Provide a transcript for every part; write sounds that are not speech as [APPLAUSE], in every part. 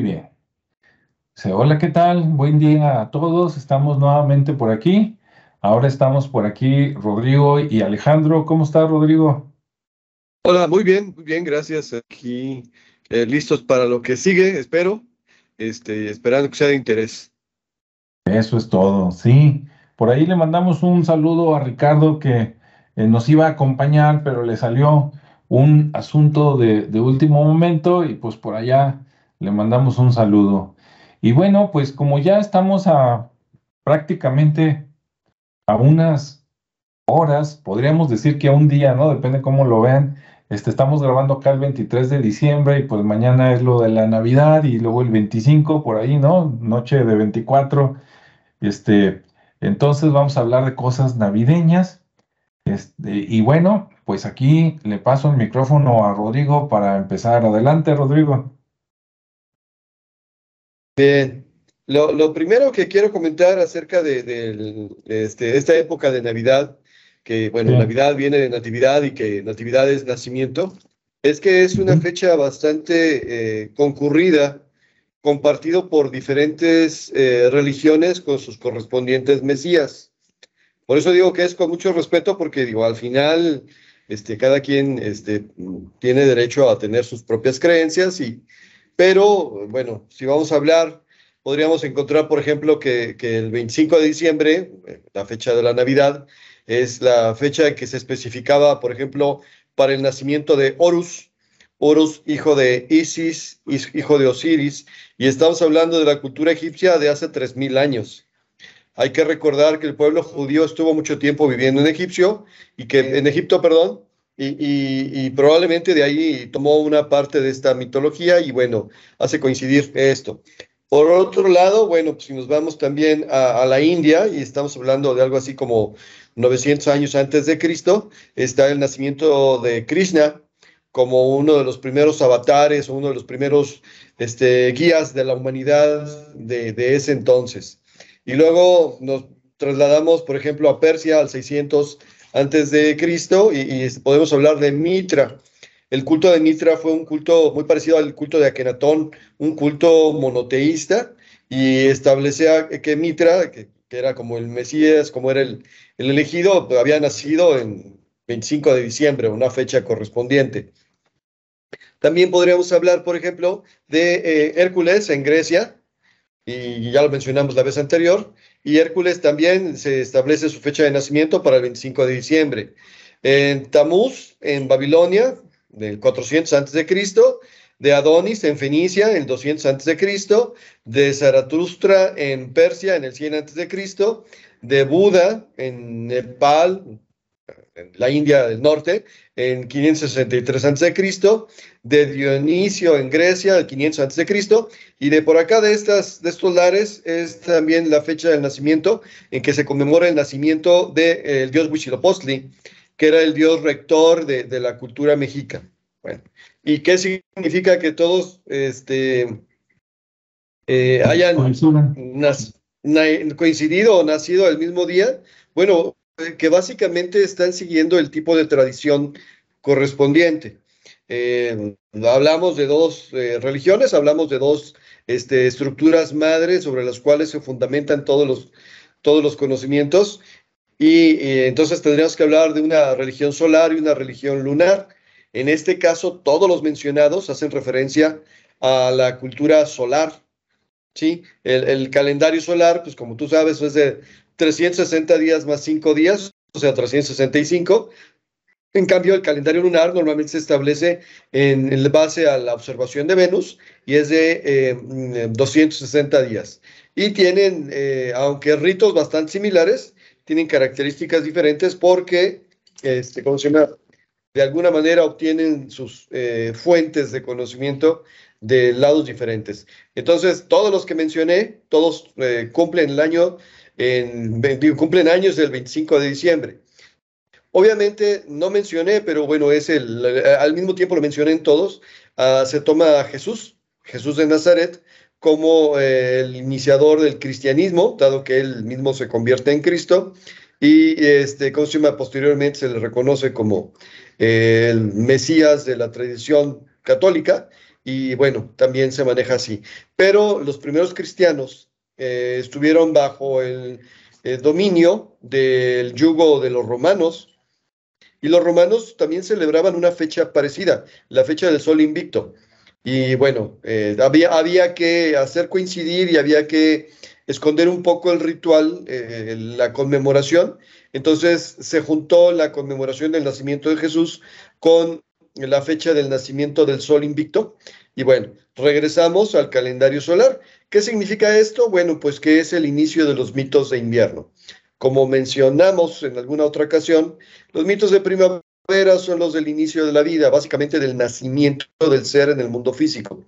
muy bien. hola, ¿qué tal? Buen día a todos. Estamos nuevamente por aquí. Ahora estamos por aquí Rodrigo y Alejandro. ¿Cómo está Rodrigo? Hola, muy bien, muy bien, gracias. Aquí eh, listos para lo que sigue, espero. Este, esperando que sea de interés. Eso es todo, sí. Por ahí le mandamos un saludo a Ricardo que eh, nos iba a acompañar, pero le salió un asunto de, último momento y pues por allá le mandamos un saludo. Y bueno, pues como ya estamos a prácticamente a unas horas, podríamos decir que a un día, ¿no? Depende cómo lo vean. Este, estamos grabando acá el 23 de diciembre y pues mañana es lo de la Navidad y luego el 25 por ahí, ¿no? Noche de 24. Este, entonces vamos a hablar de cosas navideñas. Este, y bueno, pues aquí le paso el micrófono a Rodrigo para empezar. Adelante, Rodrigo. Bien, lo, primero que quiero comentar acerca de, este, esta época de Navidad, que bueno, Navidad viene de Natividad y que Natividad es nacimiento, es que es una fecha bastante eh, concurrida, compartido por diferentes eh, religiones con sus correspondientes mesías. Por eso digo que es con mucho respeto, porque digo, al final, este, cada quien este, tiene derecho a tener sus propias creencias, y, pero bueno, si vamos a hablar, podríamos encontrar, por ejemplo, que, el 25 de diciembre, la fecha de la Navidad, es la fecha que se especificaba, por ejemplo, para el nacimiento de Horus, Horus, hijo de Isis, hijo de Osiris, y estamos hablando de la cultura egipcia de hace 3.000 años. Hay que recordar que el pueblo judío estuvo mucho tiempo viviendo en Egipcio, y que, en Egipto, perdón, y, probablemente de ahí tomó una parte de esta mitología y bueno, hace coincidir esto. Por otro lado, bueno, pues si nos vamos también a, la India y estamos hablando de algo así como 900 años antes de Cristo, está el nacimiento de Krishna, como uno de los primeros avatares o uno de los primeros este, guías de la humanidad de, ese entonces. Y luego nos trasladamos, por ejemplo, a Persia al 600 antes de Cristo y, podemos hablar de Mitra. El culto de Mitra fue un culto muy parecido al culto de Akenatón, un culto monoteísta y establecía que Mitra, que, era como el Mesías, como era el, el elegido, había nacido en 25 de diciembre, una fecha correspondiente. También podríamos hablar, por ejemplo, de eh, Hércules en Grecia, y ya lo mencionamos la vez anterior, y Hércules también se establece su fecha de nacimiento para el 25 de diciembre. En Tamuz, en Babilonia, del 400 a.C., de Adonis en Fenicia, en el 200 a.C., de Zaratustra en Persia, en el 100 a.C., de Buda en Nepal, en la India del Norte, en 563 a.C., de Dionisio en Grecia, el 500 a.C., y de por acá de, estas, de estos lares es también la fecha del nacimiento en que se conmemora el nacimiento del de, dios Huitzilopochtli, que era el dios rector de, de, la cultura mexica. Bueno, ¿y qué significa que todos este, eh, hayan coincidido o nacido el mismo día? Bueno, que básicamente están siguiendo el tipo de tradición correspondiente. Eh, hablamos de dos eh, religiones, hablamos de dos este, estructuras madres sobre las cuales se fundamentan todos los, todos los conocimientos. Y, entonces tendríamos que hablar de una religión solar y una religión lunar. En este caso, todos los mencionados hacen referencia a la cultura solar. ¿sí? El, el calendario solar, pues como tú sabes, es de 360 días más 5 días, o sea, 365. En cambio, el calendario lunar normalmente se establece en, base a la observación de Venus y es de 260 eh, días. Y tienen, eh, aunque ritos bastante similares, tienen características diferentes porque, este, ¿cómo se llama? De alguna manera obtienen sus eh, fuentes de conocimiento de lados diferentes. Entonces, todos los que mencioné, todos cumplen el año en, cumplen años del 25 de diciembre. Obviamente no mencioné, pero bueno, es el, al mismo tiempo lo mencioné en todos, ah, se toma a Jesús, Jesús de Nazaret, como eh, el iniciador del cristianismo, dado que él mismo se convierte en Cristo, y este, posteriormente se le reconoce como eh, el Mesías de la tradición católica, y bueno, también se maneja así. Pero los primeros cristianos eh, estuvieron bajo el, dominio del yugo de los romanos y los romanos también celebraban una fecha parecida, la fecha del sol invicto. Y bueno, eh, había, había que hacer coincidir y había que esconder un poco el ritual, eh, la conmemoración. Entonces se juntó la conmemoración del nacimiento de Jesús con la fecha del nacimiento del sol invicto. Y bueno, regresamos al calendario solar. ¿Qué significa esto? Bueno, pues que es el inicio de los mitos de invierno. Como mencionamos en alguna otra ocasión, los mitos de primavera son los del inicio de la vida, básicamente del nacimiento del ser en el mundo físico.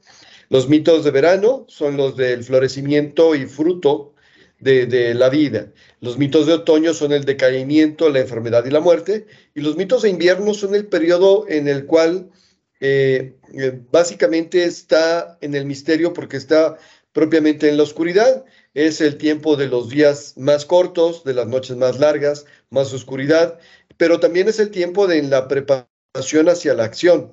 Los mitos de verano son los del florecimiento y fruto de, la vida. Los mitos de otoño son el decaimiento, la enfermedad y la muerte. Y los mitos de invierno son el periodo en el cual eh, eh, básicamente está en el misterio porque está propiamente en la oscuridad. Es el tiempo de los días más cortos, de las noches más largas, más oscuridad, pero también es el tiempo de la preparación hacia la acción.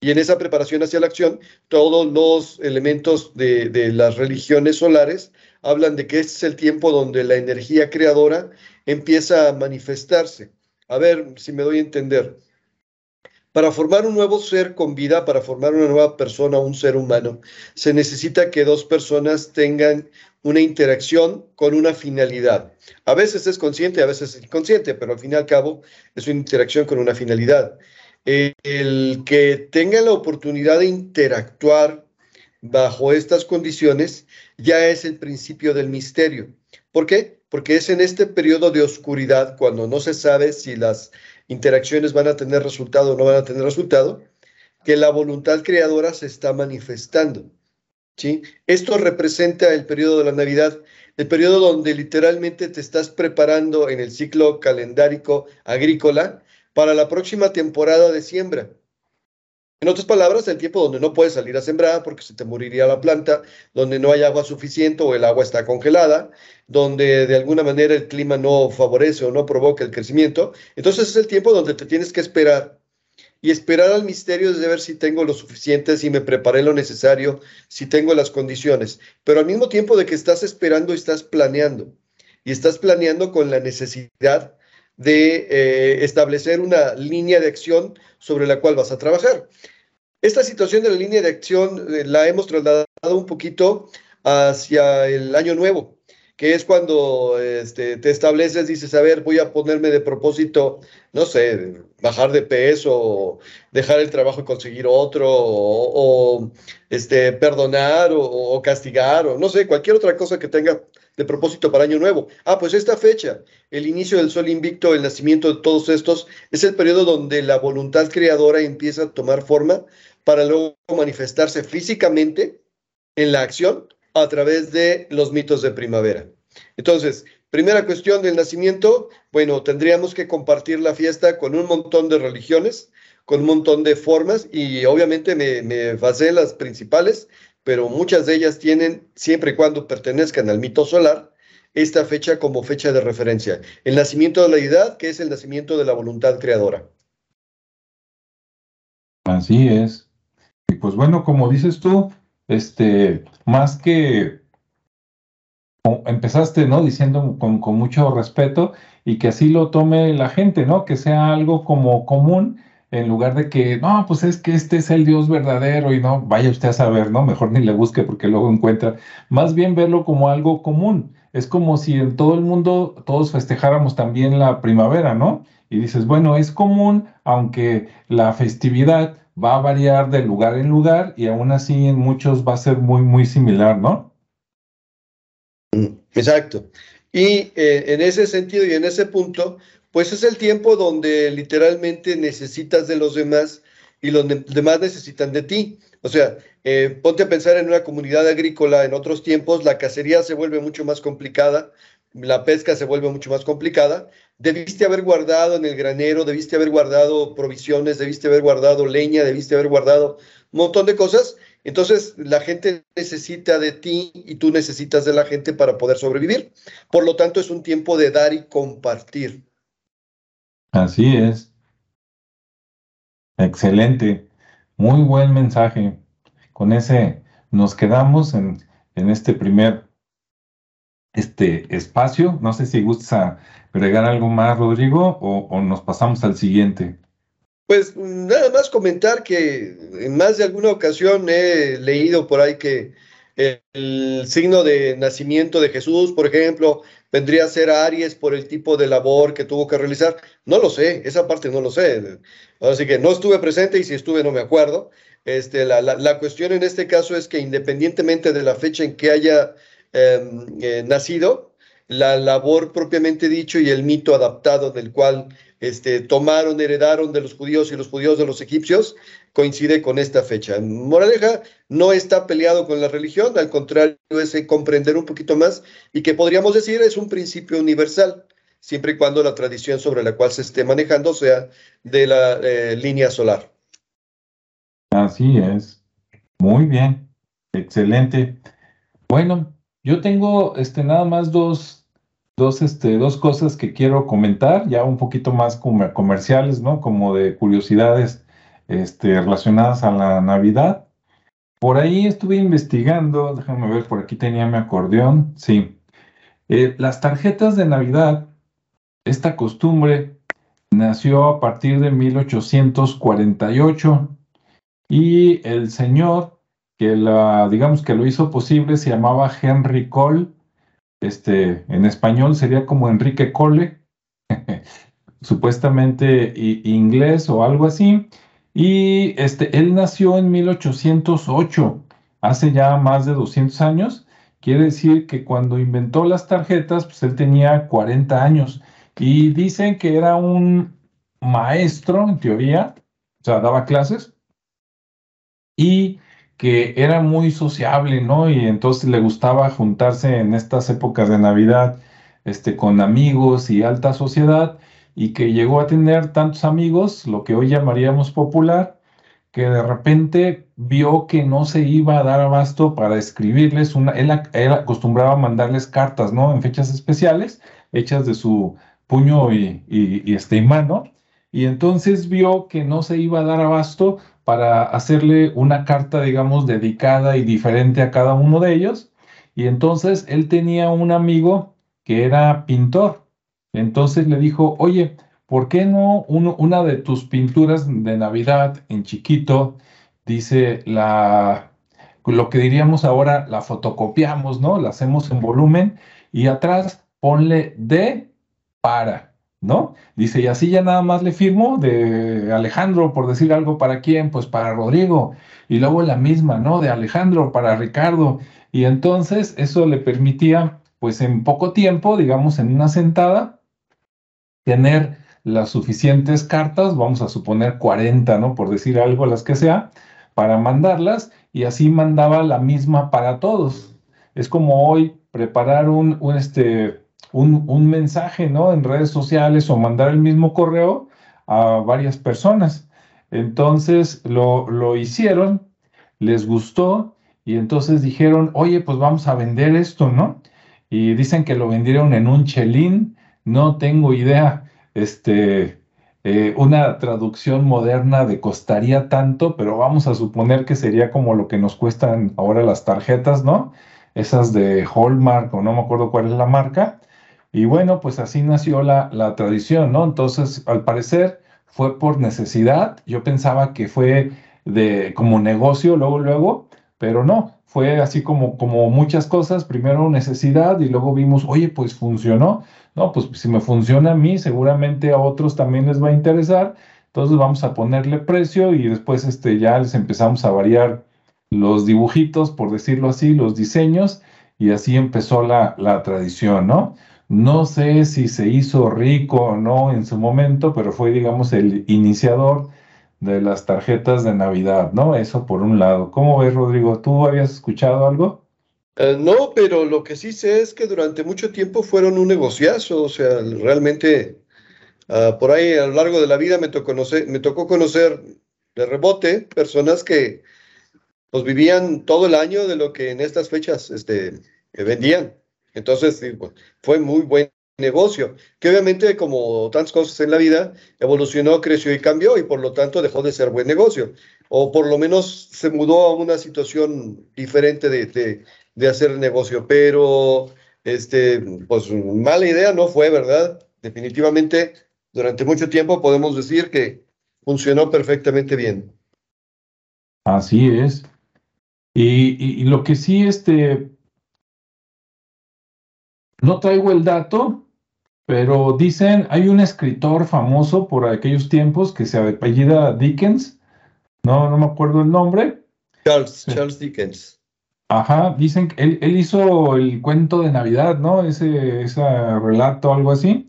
Y en esa preparación hacia la acción, todos los elementos de, las religiones solares hablan de que este es el tiempo donde la energía creadora empieza a manifestarse. A ver si me doy a entender. Para formar un nuevo ser con vida, para formar una nueva persona, un ser humano, se necesita que dos personas tengan una interacción con una finalidad. A veces es consciente, a veces es inconsciente, pero al fin y al cabo es una interacción con una finalidad. El que tenga la oportunidad de interactuar bajo estas condiciones ya es el principio del misterio. ¿Por qué? Porque es en este periodo de oscuridad, cuando no se sabe si las interacciones van a tener resultado o no van a tener resultado, que la voluntad creadora se está manifestando. ¿sí? Esto representa el periodo de la Navidad, el periodo donde literalmente te estás preparando en el ciclo calendárico agrícola para la próxima temporada de siembra. En otras palabras, el tiempo donde no puedes salir a sembrar porque se te moriría la planta, donde no hay agua suficiente o el agua está congelada, donde de alguna manera el clima no favorece o no provoca el crecimiento. Entonces es el tiempo donde te tienes que esperar. Y esperar al misterio de ver si tengo lo suficiente, si me preparé lo necesario, si tengo las condiciones. Pero al mismo tiempo de que estás esperando, estás planeando. Y estás planeando con la necesidad de eh, establecer una línea de acción sobre la cual vas a trabajar. Esta situación de la línea de acción eh, la hemos trasladado un poquito hacia el año nuevo, que es cuando este, te estableces, dices, a ver, voy a ponerme de propósito, no sé, bajar de peso, dejar el trabajo y conseguir otro, o, este, perdonar, o, castigar, o no sé, cualquier otra cosa que tenga de propósito para Año Nuevo. Ah, pues esta fecha, el inicio del Sol Invicto, el nacimiento de todos estos, es el periodo donde la voluntad creadora empieza a tomar forma para luego manifestarse físicamente en la acción a través de los mitos de primavera. Entonces, primera cuestión del nacimiento, bueno, tendríamos que compartir la fiesta con un montón de religiones, con un montón de formas y obviamente me, me basé en las principales, pero muchas de ellas tienen, siempre y cuando pertenezcan al mito solar, esta fecha como fecha de referencia. El nacimiento de la deidad, que es el nacimiento de la voluntad creadora. Así es. Y pues bueno, como dices tú, este, más que empezaste, ¿no? Diciendo con, con, mucho respeto y que así lo tome la gente, ¿no? Que sea algo como común en lugar de que, no, pues es que este es el Dios verdadero y no, vaya usted a saber, ¿no? Mejor ni le busque porque luego encuentra. Más bien verlo como algo común. Es como si en todo el mundo todos festejáramos también la primavera, ¿no? Y dices, bueno, es común, aunque la festividad va a variar de lugar en lugar y aún así en muchos va a ser muy, muy similar, ¿no? Exacto. Y eh, en ese sentido y en ese punto, pues es el tiempo donde literalmente necesitas de los demás y los demás necesitan de ti. O sea, eh, ponte a pensar en una comunidad agrícola en otros tiempos, la cacería se vuelve mucho más complicada, la pesca se vuelve mucho más complicada. Debiste haber guardado en el granero, debiste haber guardado provisiones, debiste haber guardado leña, debiste haber guardado un montón de cosas. Entonces, la gente necesita de ti y tú necesitas de la gente para poder sobrevivir. Por lo tanto, es un tiempo de dar y compartir. Así es. Excelente. Muy buen mensaje. con ese nos quedamos en, en este primer este espacio. No sé si gustas agregar algo más, Rodrigo, o, nos pasamos al siguiente. Pues nada más comentar que en más de alguna ocasión he leído por ahí que el signo de nacimiento de Jesús, por ejemplo, vendría a ser Aries por el tipo de labor que tuvo que realizar. No lo sé, esa parte no lo sé. Así que no estuve presente y si estuve no me acuerdo. Este, la, la, cuestión en este caso es que independientemente de la fecha en que haya em, eh, nacido, la labor propiamente dicho y el mito adaptado del cual este, tomaron, heredaron de los judíos y los judíos de los egipcios, coincide con esta fecha. Moraleja no está peleado con la religión, al contrario, es comprender un poquito más y que podríamos decir es un principio universal, siempre y cuando la tradición sobre la cual se esté manejando sea de la eh, línea solar. Así es. Muy bien. Excelente. Bueno, yo tengo este, nada más dos, dos, este, dos cosas que quiero comentar, ya un poquito más comerciales, ¿no? Como de curiosidades este, relacionadas a la Navidad. Por ahí estuve investigando, déjame ver, por aquí tenía mi acordeón, sí. Eh, las tarjetas de Navidad, esta costumbre nació a partir de 1848 y el señor que la, digamos que lo hizo posible se llamaba Henry Cole, este, en español sería como Enrique Cole, [LAUGHS] supuestamente inglés o algo así, y este, él nació en 1808, hace ya más de 200 años, quiere decir que cuando inventó las tarjetas, pues él tenía 40 años, y dicen que era un maestro, en teoría, o sea, daba clases, y que era muy sociable, ¿no? Y entonces le gustaba juntarse en estas épocas de Navidad este, con amigos y alta sociedad, y que llegó a tener tantos amigos, lo que hoy llamaríamos popular, que de repente vio que no se iba a dar abasto para escribirles una, él, acostumbraba a mandarles cartas, ¿no? En fechas especiales, hechas de su puño y, y, y este, mano, y entonces vio que no se iba a dar abasto para hacerle una carta, digamos, dedicada y diferente a cada uno de ellos. Y entonces él tenía un amigo que era pintor. Entonces le dijo, oye, ¿por qué no una de tus pinturas de Navidad en chiquito dice la, lo que diríamos ahora, la fotocopiamos, ¿no? La hacemos en volumen y atrás ponle de para. ¿no? Dice, y así ya nada más le firmo de Alejandro, por decir algo, ¿para quién? Pues para Rodrigo. Y luego la misma, ¿no? De Alejandro para Ricardo. Y entonces eso le permitía, pues en poco tiempo, digamos, en una sentada, tener las suficientes cartas, vamos a suponer 40, ¿no? Por decir algo, las que sea, para mandarlas y así mandaba la misma para todos. Es como hoy preparar un, un este, un, mensaje, ¿no? En redes sociales o mandar el mismo correo a varias personas. Entonces lo, lo hicieron, les gustó y entonces dijeron, oye, pues vamos a vender esto, ¿no? Y dicen que lo vendieron en un chelín, no tengo idea, este, eh, una traducción moderna de costaría tanto, pero vamos a suponer que sería como lo que nos cuestan ahora las tarjetas, ¿no? Esas de Hallmark o no me acuerdo cuál es la marca. Y bueno, pues así nació la, tradición, ¿no? Entonces, al parecer fue por necesidad. Yo pensaba que fue de como negocio, luego, luego, pero no, fue así como, como muchas cosas, primero necesidad y luego vimos, oye, pues funcionó, no, pues si me funciona a mí, seguramente a otros también les va a interesar, entonces vamos a ponerle precio y después este, ya les empezamos a variar los dibujitos, por decirlo así, los diseños, y así empezó la, la tradición, ¿no? No sé si se hizo rico o no en su momento, pero fue, digamos, el iniciador de las tarjetas de Navidad, ¿no? Eso por un lado. ¿Cómo ves, Rodrigo? ¿Tú habías escuchado algo? Eh, no, pero lo que sí sé es que durante mucho tiempo fueron un negociazo, o sea, realmente ah, por ahí a lo largo de la vida me tocó, conocer, me tocó conocer de rebote personas que pues vivían todo el año de lo que en estas fechas este, vendían. Entonces, fue muy buen negocio, que obviamente como tantas cosas en la vida, evolucionó, creció y cambió y por lo tanto dejó de ser buen negocio, o por lo menos se mudó a una situación diferente de, de, de hacer negocio, pero este, pues mala idea no fue, ¿verdad? Definitivamente durante mucho tiempo podemos decir que funcionó perfectamente bien. Así es. Y, y, lo que sí, este, no traigo el dato, pero dicen, hay un escritor famoso por aquellos tiempos que se apellida Dickens, no, no me acuerdo el nombre. Charles, Charles Dickens. Ajá, dicen que él, él, hizo el cuento de Navidad, ¿no? Ese, ese relato, algo así.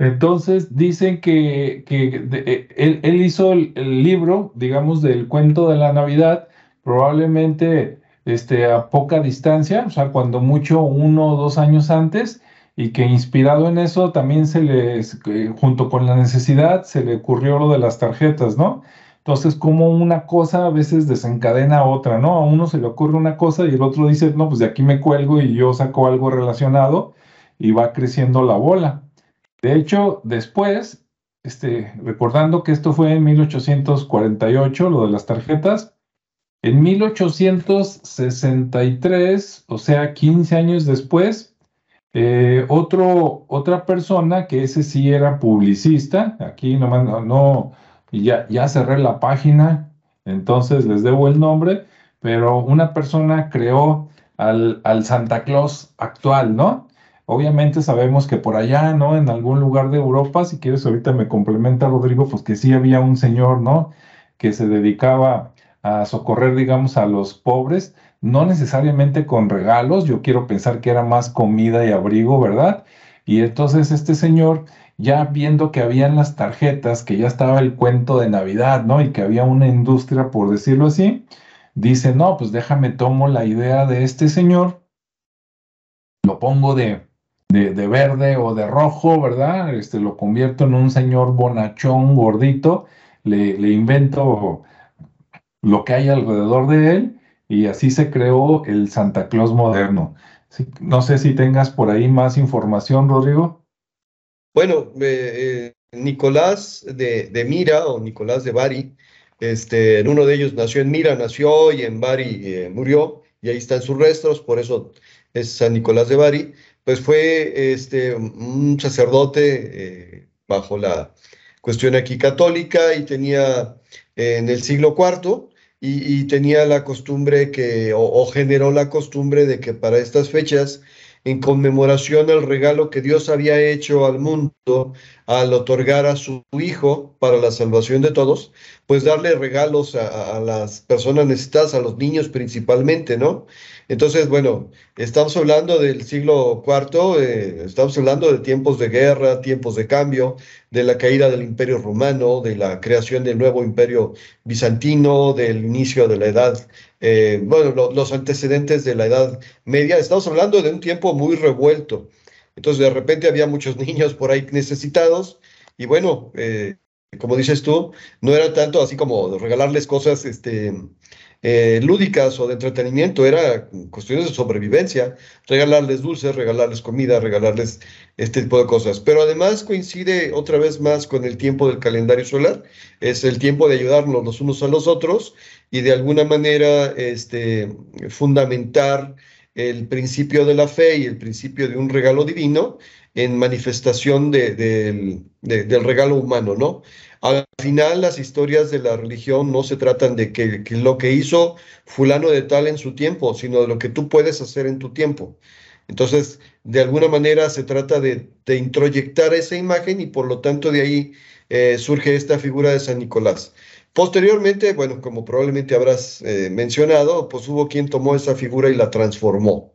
Entonces dicen que, que eh, él, hizo el, libro, digamos, del cuento de la Navidad, probablemente este, a poca distancia, o sea, cuando mucho uno o dos años antes, y que inspirado en eso también se le, junto con la necesidad, se le ocurrió lo de las tarjetas, ¿no? Entonces, como una cosa a veces desencadena a otra, ¿no? A uno se le ocurre una cosa y el otro dice, no, pues de aquí me cuelgo y yo saco algo relacionado y va creciendo la bola. De hecho, después, este, recordando que esto fue en 1848, lo de las tarjetas, en 1863, o sea, 15 años después, eh, otro, otra persona, que ese sí era publicista, aquí nomás no, no ya, ya cerré la página, entonces les debo el nombre, pero una persona creó al, al Santa Claus actual, ¿no? Obviamente sabemos que por allá, ¿no? En algún lugar de Europa, si quieres ahorita me complementa Rodrigo, pues que sí había un señor, ¿no? Que se dedicaba a socorrer, digamos, a los pobres, no necesariamente con regalos, yo quiero pensar que era más comida y abrigo, ¿verdad? Y entonces este señor, ya viendo que habían las tarjetas, que ya estaba el cuento de Navidad, ¿no? Y que había una industria, por decirlo así, dice, no, pues déjame tomo la idea de este señor, lo pongo de, de, verde o de rojo, ¿verdad? Este, lo convierto en un señor bonachón, gordito, le, le invento lo que hay alrededor de él y así se creó el Santa Claus moderno. no sé si tengas por ahí más información, Rodrigo. Bueno, eh, Nicolás de, de, Mira o Nicolás de Bari, este, uno de ellos nació en Mira, nació y en Bari eh, murió, y ahí están sus restos, por eso es San Nicolás de Bari pues fue este, un sacerdote eh, bajo la cuestión aquí católica y tenía en el siglo IV y, tenía la costumbre que, o, generó la costumbre de que para estas fechas, en conmemoración al regalo que Dios había hecho al mundo al otorgar a su Hijo para la salvación de todos, pues darle regalos a, a las personas necesitadas, a los niños principalmente, ¿no? Entonces, bueno, estamos hablando del siglo IV, eh, estamos hablando de tiempos de guerra, tiempos de cambio, de la caída del imperio romano, de la creación del nuevo imperio bizantino, del inicio de la edad, eh, bueno, los antecedentes de la edad media. Estamos hablando de un tiempo muy revuelto. Entonces, de repente había muchos [LAUGHS] niños por ahí necesitados y bueno, eh, como dices tú, no era tanto así como regalarles cosas, este, eh, lúdicas o de entretenimiento, era cuestiones de sobrevivencia, regalarles dulces, regalarles comida, regalarles este tipo de cosas. Pero además coincide otra vez más con el tiempo del calendario solar, es el tiempo de ayudarnos los unos a los otros y de alguna manera este, fundamentar el principio de la fe y el principio de un regalo divino en manifestación del regalo humano, ¿no? Al final, las historias de la religión no se tratan de que, lo que hizo fulano de tal en su tiempo, sino de lo que tú puedes hacer en tu tiempo. Entonces, de alguna manera se trata de, introyectar esa imagen y por lo tanto de ahí eh, surge esta figura de San Nicolás. Posteriormente, bueno, como probablemente habrás eh, mencionado, pues hubo quien tomó esa figura y la transformó.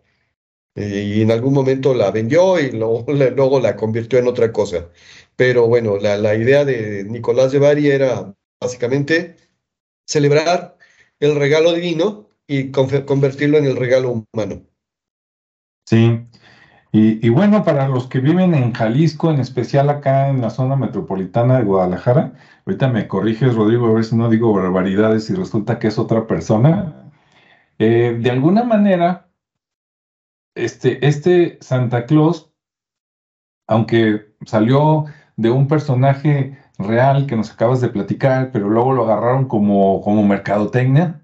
Y en algún momento la vendió y luego [LAUGHS] la convirtió en otra cosa. Pero bueno, la, idea de Nicolás de Bari era básicamente celebrar el regalo divino y convertirlo en el regalo humano. Sí, y, bueno, para los que viven en Jalisco, en especial acá en la zona metropolitana de Guadalajara, ahorita me corriges, Rodrigo, a ver si no digo barbaridades y resulta que es otra persona. Eh, de alguna manera, este, este Santa Claus aunque salió de un personaje real que nos acabas de platicar, pero luego lo agarraron como, como mercadotecnia,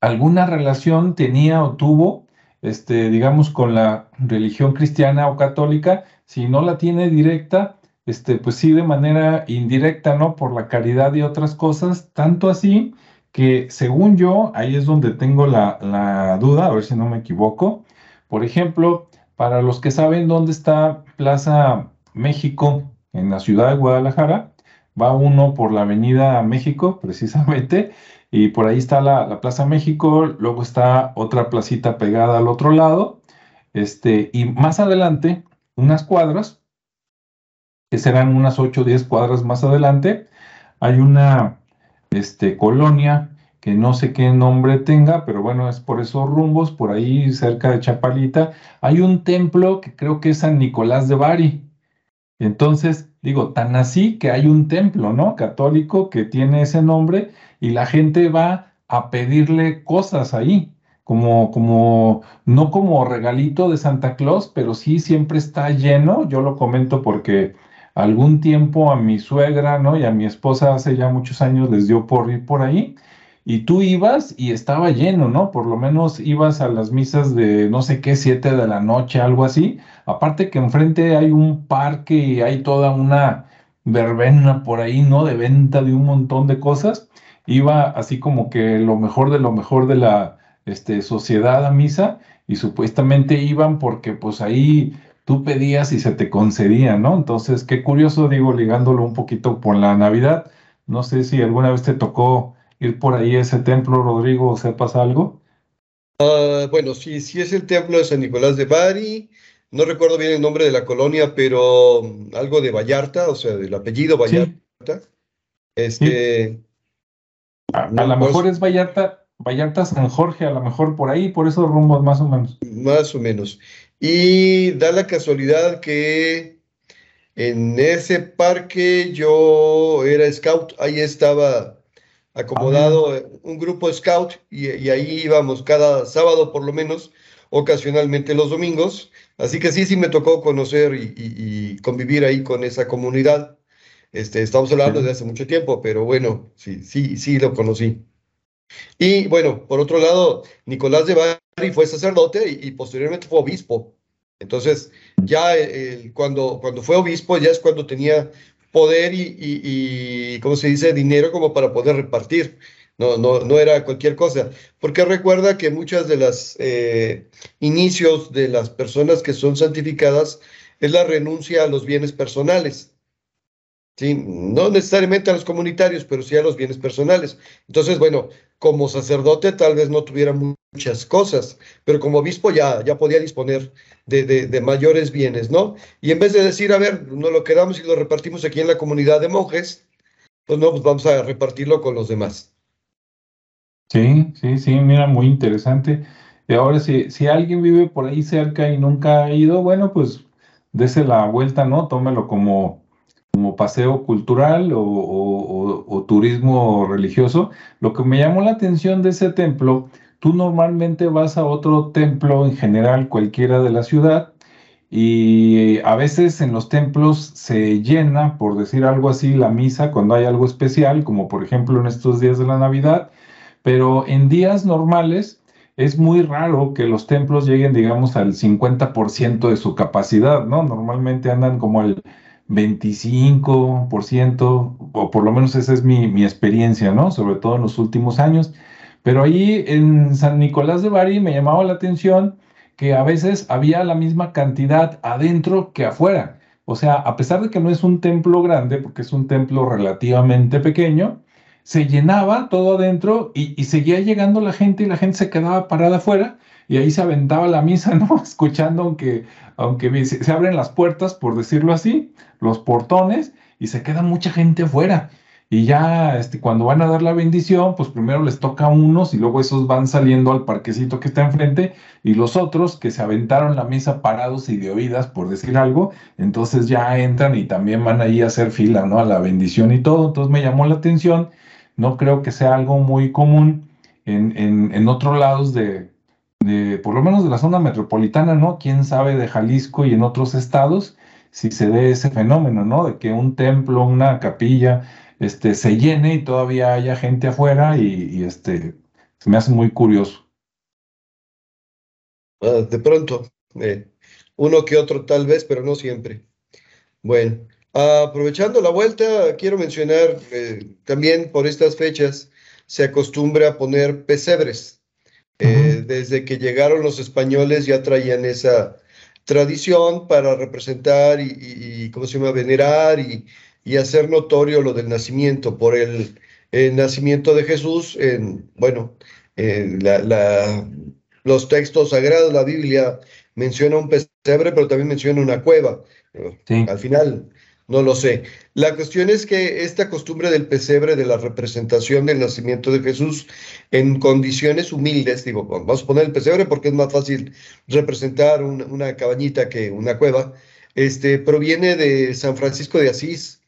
alguna relación tenía o tuvo, este, digamos, con la religión cristiana o católica, si no la tiene directa, este, pues sí de manera indirecta, ¿no? Por la caridad y otras cosas, tanto así que según yo, ahí es donde tengo la, la duda, a ver si no me equivoco. Por ejemplo, para los que saben dónde está Plaza México en la ciudad de Guadalajara, va uno por la Avenida México, [LAUGHS] precisamente, y por ahí está la, Plaza México, luego está otra placita pegada al otro lado, este, y más adelante, unas cuadras, que serán unas 8 o 10 cuadras más adelante, hay una este, colonia que no sé qué nombre tenga, pero bueno, es por esos rumbos, por ahí cerca de Chapalita, hay un templo que creo que es San Nicolás de Bari. Entonces, digo, tan así que hay un templo, ¿no? Católico que tiene ese nombre y la gente va a pedirle cosas ahí, como, como, no como regalito de Santa Claus, pero sí siempre está lleno. Yo lo comento porque algún tiempo a mi suegra, ¿no? Y a mi esposa hace ya muchos años les dio por ir por ahí. Y tú ibas y estaba lleno, ¿no? Por lo menos ibas a las misas de no sé qué, siete de la noche, algo así. Aparte que enfrente hay un parque y hay toda una verbena por ahí, ¿no? De venta de un montón de cosas iba así como que lo mejor de lo mejor de la este, sociedad a misa y supuestamente iban porque pues ahí tú pedías y se te concedía, ¿no? Entonces, qué curioso, digo, ligándolo un poquito por la Navidad. No sé si alguna vez te tocó ir por ahí a ese templo, Rodrigo, o sepas algo. Uh, bueno, sí, sí es el templo de San Nicolás de Bari. No recuerdo bien el nombre de la colonia, pero mm, algo de Vallarta, o sea, del apellido Vallarta. Este, a, lo mejor es Vallarta, Vallarta San Jorge, a lo mejor por ahí, por esos rumbos más o menos. Más o menos. Y da la casualidad que en ese parque yo era scout, ahí estaba acomodado ah, un grupo scout y, ahí íbamos cada sábado por lo menos, ocasionalmente los domingos. Así que sí, sí me tocó conocer y convivir ahí con esa comunidad. Este, estamos hablando de hace mucho tiempo, pero bueno, sí, sí, sí lo conocí. Y bueno, por otro lado, Nicolás de Bari fue sacerdote y, posteriormente fue obispo. Entonces, ya cuando, cuando fue obispo, ya es cuando tenía poder y, y, ¿cómo se dice?, dinero como para poder repartir. No, no, no era cualquier cosa. Porque recuerda que muchas de las eh, inicios de las personas que son santificadas es la renuncia a los bienes personales. ¿sí? no necesariamente a los comunitarios, pero sí a los bienes personales. Entonces, bueno, como sacerdote tal vez no tuviera muchas cosas, pero como obispo ya, ya podía disponer de, mayores bienes, ¿no? Y en vez de decir, a ver, no lo quedamos y lo repartimos aquí en la comunidad de monjes, pues no, pues vamos a repartirlo con los demás. Sí, sí, sí, mira, muy interesante. Y ahora, si, si alguien vive por ahí cerca y nunca ha ido, bueno, pues dese la vuelta, ¿no? Tómelo como, como paseo cultural o, turismo religioso. Lo que me llamó la atención de ese templo, tú normalmente vas a otro templo en general, cualquiera de la ciudad, y a veces en los templos se llena, por decir algo así, la misa cuando hay algo especial, como por ejemplo en estos días de la Navidad, pero en días normales es muy raro que los templos lleguen, digamos, al 50% de su capacidad, ¿no? Normalmente andan como el 25%, o por lo menos esa es mi, experiencia, ¿no? Sobre todo en los últimos años. Pero ahí en San Nicolás de Bari me llamaba la atención que a veces había la misma cantidad adentro que afuera. O sea, a pesar de que no es un templo grande, porque es un templo relativamente pequeño, se llenaba todo adentro y, seguía llegando la gente y la gente se quedaba parada afuera y ahí se aventaba la misa, [LAUGHS] ¿no? Escuchando, aunque, aunque se, abren las puertas, por decirlo así, los portones, y se queda mucha gente afuera. Y ya este, cuando van a dar la bendición, pues primero les toca a unos y luego esos van saliendo al parquecito que está enfrente y los otros que se aventaron la misa parados y de oídas, por decir algo, entonces ya entran y también van ahí a hacer fila, ¿no? A la bendición y todo. Entonces me llamó la atención. No creo que sea algo muy común en, en, en otros lados de, de, por lo menos de la zona metropolitana, ¿no? Quién sabe de Jalisco y en otros estados si se dé ese fenómeno, ¿no? De que un templo, una capilla, este, se llene y todavía haya gente afuera y, este, se me hace muy curioso. Ah, de pronto, eh, uno que otro tal vez, pero no siempre. Bueno, aprovechando la vuelta, quiero mencionar eh, también por estas fechas se acostumbra a poner pesebres. Eh, desde que llegaron los españoles ya traían esa tradición para representar y, ¿cómo se llama?, venerar y, hacer notorio lo del nacimiento, por el, nacimiento de Jesús, en, bueno, los textos sagrados, la Biblia menciona un pesebre, pero también menciona una cueva. Al final, no lo sé. La cuestión es que esta costumbre del pesebre, de la representación del nacimiento de Jesús en condiciones humildes, digo, vamos a poner el pesebre porque es más fácil representar una cabañita que una cueva, este, proviene de San Francisco de Asís.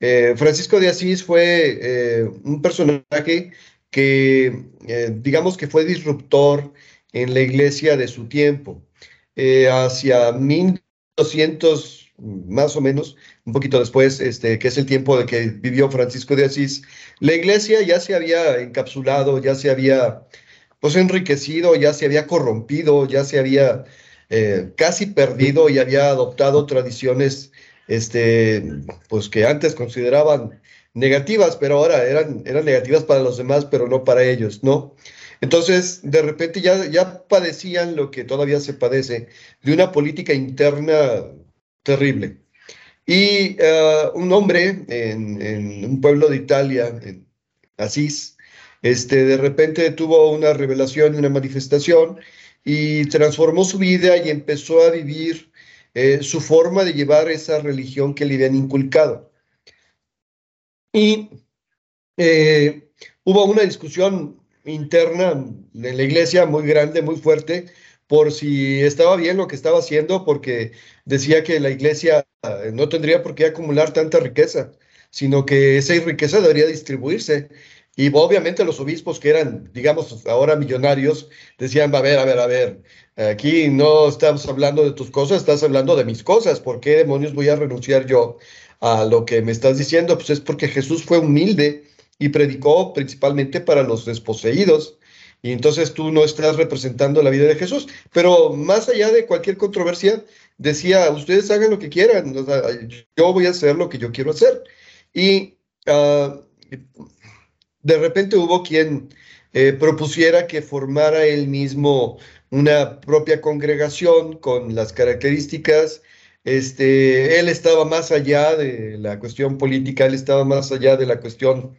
Eh, Francisco de Asís fue eh, un personaje que, eh, digamos que fue disruptor en la iglesia de su tiempo. hacia 1200 más o menos, un poquito después, este, que es el tiempo de que vivió Francisco de Asís, la iglesia ya se había encapsulado, ya se había pues enriquecido, ya se había corrompido, ya se había eh, casi perdido y había adoptado tradiciones este, pues que antes consideraban negativas, pero ahora eran, eran negativas para los demás, pero no para ellos, ¿no? Entonces, de repente ya, ya padecían lo que todavía se padece, de una política interna terrible. Y eh, un hombre en, un pueblo de Italia, en Asís, este, de repente tuvo una revelación una manifestación y transformó su vida y empezó a vivir eh, su forma de llevar esa religión que le habían inculcado. Y eh, hubo una discusión interna en la iglesia muy grande, muy fuerte, por si estaba bien lo que estaba haciendo, porque decía que la iglesia eh, no tendría por qué acumular tanta riqueza, sino que esa riqueza debería distribuirse. Y obviamente los obispos que eran, digamos, ahora millonarios, decían, a ver, a ver, a ver, aquí no estamos hablando de tus cosas, estás hablando de mis cosas. ¿Por qué demonios voy a renunciar yo a lo que me estás diciendo? Pues es porque Jesús fue humilde y predicó principalmente para los desposeídos y entonces tú no estás representando la vida de Jesús. Pero más allá de cualquier controversia, decía, ustedes hagan lo que quieran, yo voy a hacer lo que yo quiero hacer. Y ah, de repente hubo quien eh, propusiera que formara él mismo una propia congregación con las características. Este, él estaba más allá de la cuestión política, él estaba más allá de la cuestión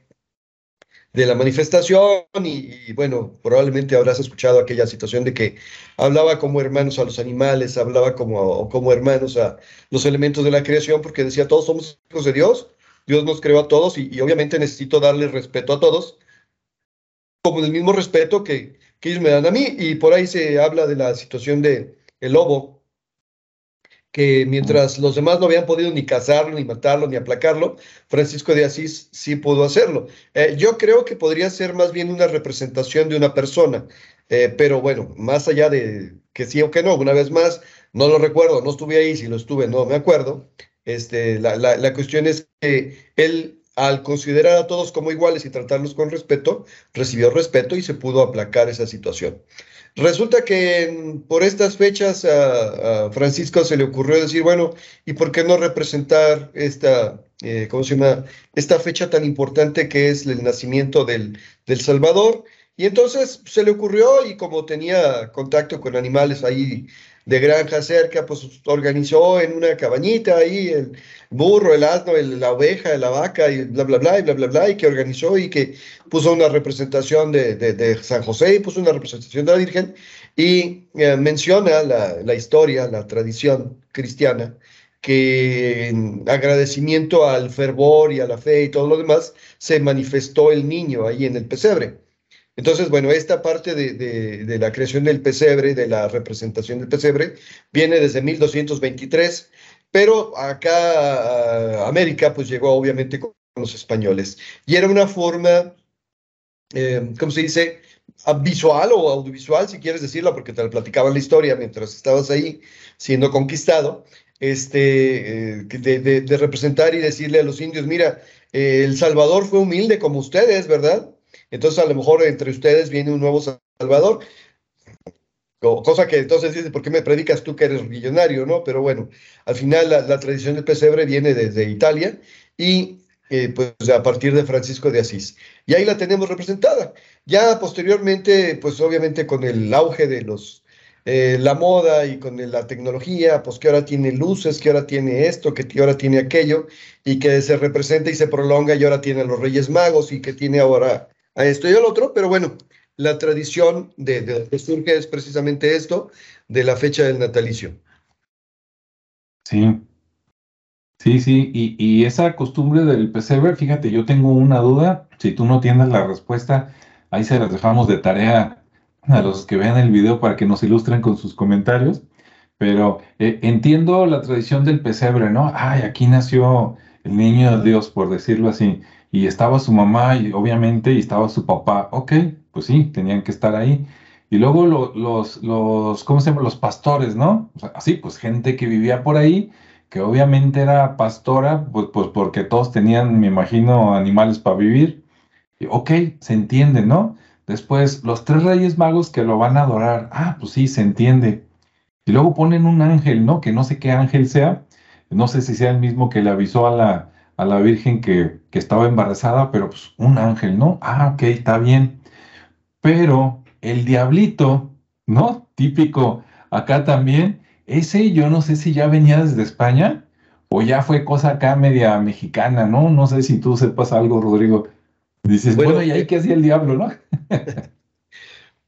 de la manifestación y, bueno, probablemente habrás escuchado aquella situación de que hablaba como hermanos a los animales, hablaba como, como hermanos a los elementos de la creación, porque decía, todos somos hijos de Dios, Dios nos creó a todos y, obviamente necesito darle respeto a todos, como el mismo respeto que, que ellos me dan a mí, y por ahí se habla de la situación de el lobo, que mientras los demás no habían podido ni cazarlo, ni matarlo, ni aplacarlo, Francisco de Asís sí pudo hacerlo. Eh, yo creo que podría ser más bien una representación de una persona, eh, pero bueno, más allá de que sí o que no, una vez más, no lo recuerdo, no estuve ahí, si lo estuve, no me acuerdo. Este, la, la cuestión es que él, al considerar a todos como iguales y tratarlos con respeto, recibió respeto y se pudo aplacar esa situación. Resulta que por estas fechas a, Francisco se le ocurrió decir, bueno, ¿y por qué no representar esta, eh, ¿cómo se llama? Esta fecha tan importante que es el nacimiento del, del Salvador. Y entonces se le ocurrió y como tenía contacto con animales ahí de granja cerca, pues organizó en una cabañita ahí el burro, el asno, la oveja, la vaca y bla, bla, bla, y bla, bla, bla, y que organizó y que puso una representación de, de, San José y puso una representación de la Virgen y eh, menciona la, la historia, la tradición cristiana, que en agradecimiento al fervor y a la fe y todo lo demás, se manifestó el niño ahí en el pesebre. Entonces, bueno, esta parte de, la creación del pesebre, de la representación del pesebre, viene desde 1223, pero acá América pues llegó obviamente con los españoles. Y era una forma eh, ¿cómo se dice? Visual o audiovisual, si quieres decirlo, porque te lo platicaba la historia mientras estabas ahí siendo conquistado, este, eh, de, de, representar y decirle a los indios, mira, El Salvador fue humilde como ustedes, ¿verdad? Entonces a lo mejor entre ustedes viene un nuevo Salvador. Cosa que entonces dice, ¿por qué me predicas tú que eres millonario? ¿no? Pero bueno, al final la, tradición del pesebre viene desde Italia y eh, pues a partir de Francisco de Asís. Y ahí la tenemos representada. Ya posteriormente, pues obviamente con el auge de los, eh, la moda y con la tecnología, pues que ahora tiene luces, que ahora tiene esto, que ahora tiene aquello, y que se representa y se prolonga y ahora tiene los Reyes Magos y que tiene ahora a esto y al otro, pero bueno, la tradición de, de, surge es precisamente esto, de la fecha del natalicio. Sí, sí, sí, y, esa costumbre del pesebre, fíjate, yo tengo una duda, si tú no tienes la respuesta, ahí se las dejamos de tarea a los que vean el video para que nos ilustren con sus comentarios, pero eh, entiendo la tradición del pesebre, ¿no? Ay, aquí nació el niño de Dios, por decirlo así, y estaba su mamá y obviamente y estaba su papá. Ok, pues sí, tenían que estar ahí. Y luego los, los, ¿cómo se llama? Los pastores, ¿no? así, pues gente que vivía por ahí, que obviamente era pastora, pues, pues porque todos tenían, me imagino, animales para vivir. Ok, se entiende, ¿no? Después, los tres reyes magos que lo van a adorar. Ah, pues sí, se entiende. Y luego ponen un ángel, ¿no? Que no sé qué ángel sea. No sé si sea el mismo que le avisó a la, a la Virgen que, estaba embarazada, pero pues un ángel, ¿no? Ah, ok, está bien. Pero el diablito, ¿no? Típico acá también, ese yo no sé si ya venía desde España o ya fue cosa acá media mexicana, ¿no? No sé si tú sepas algo, Rodrigo. Dices, bueno, ¿y ahí eh, qué hacía el diablo, no?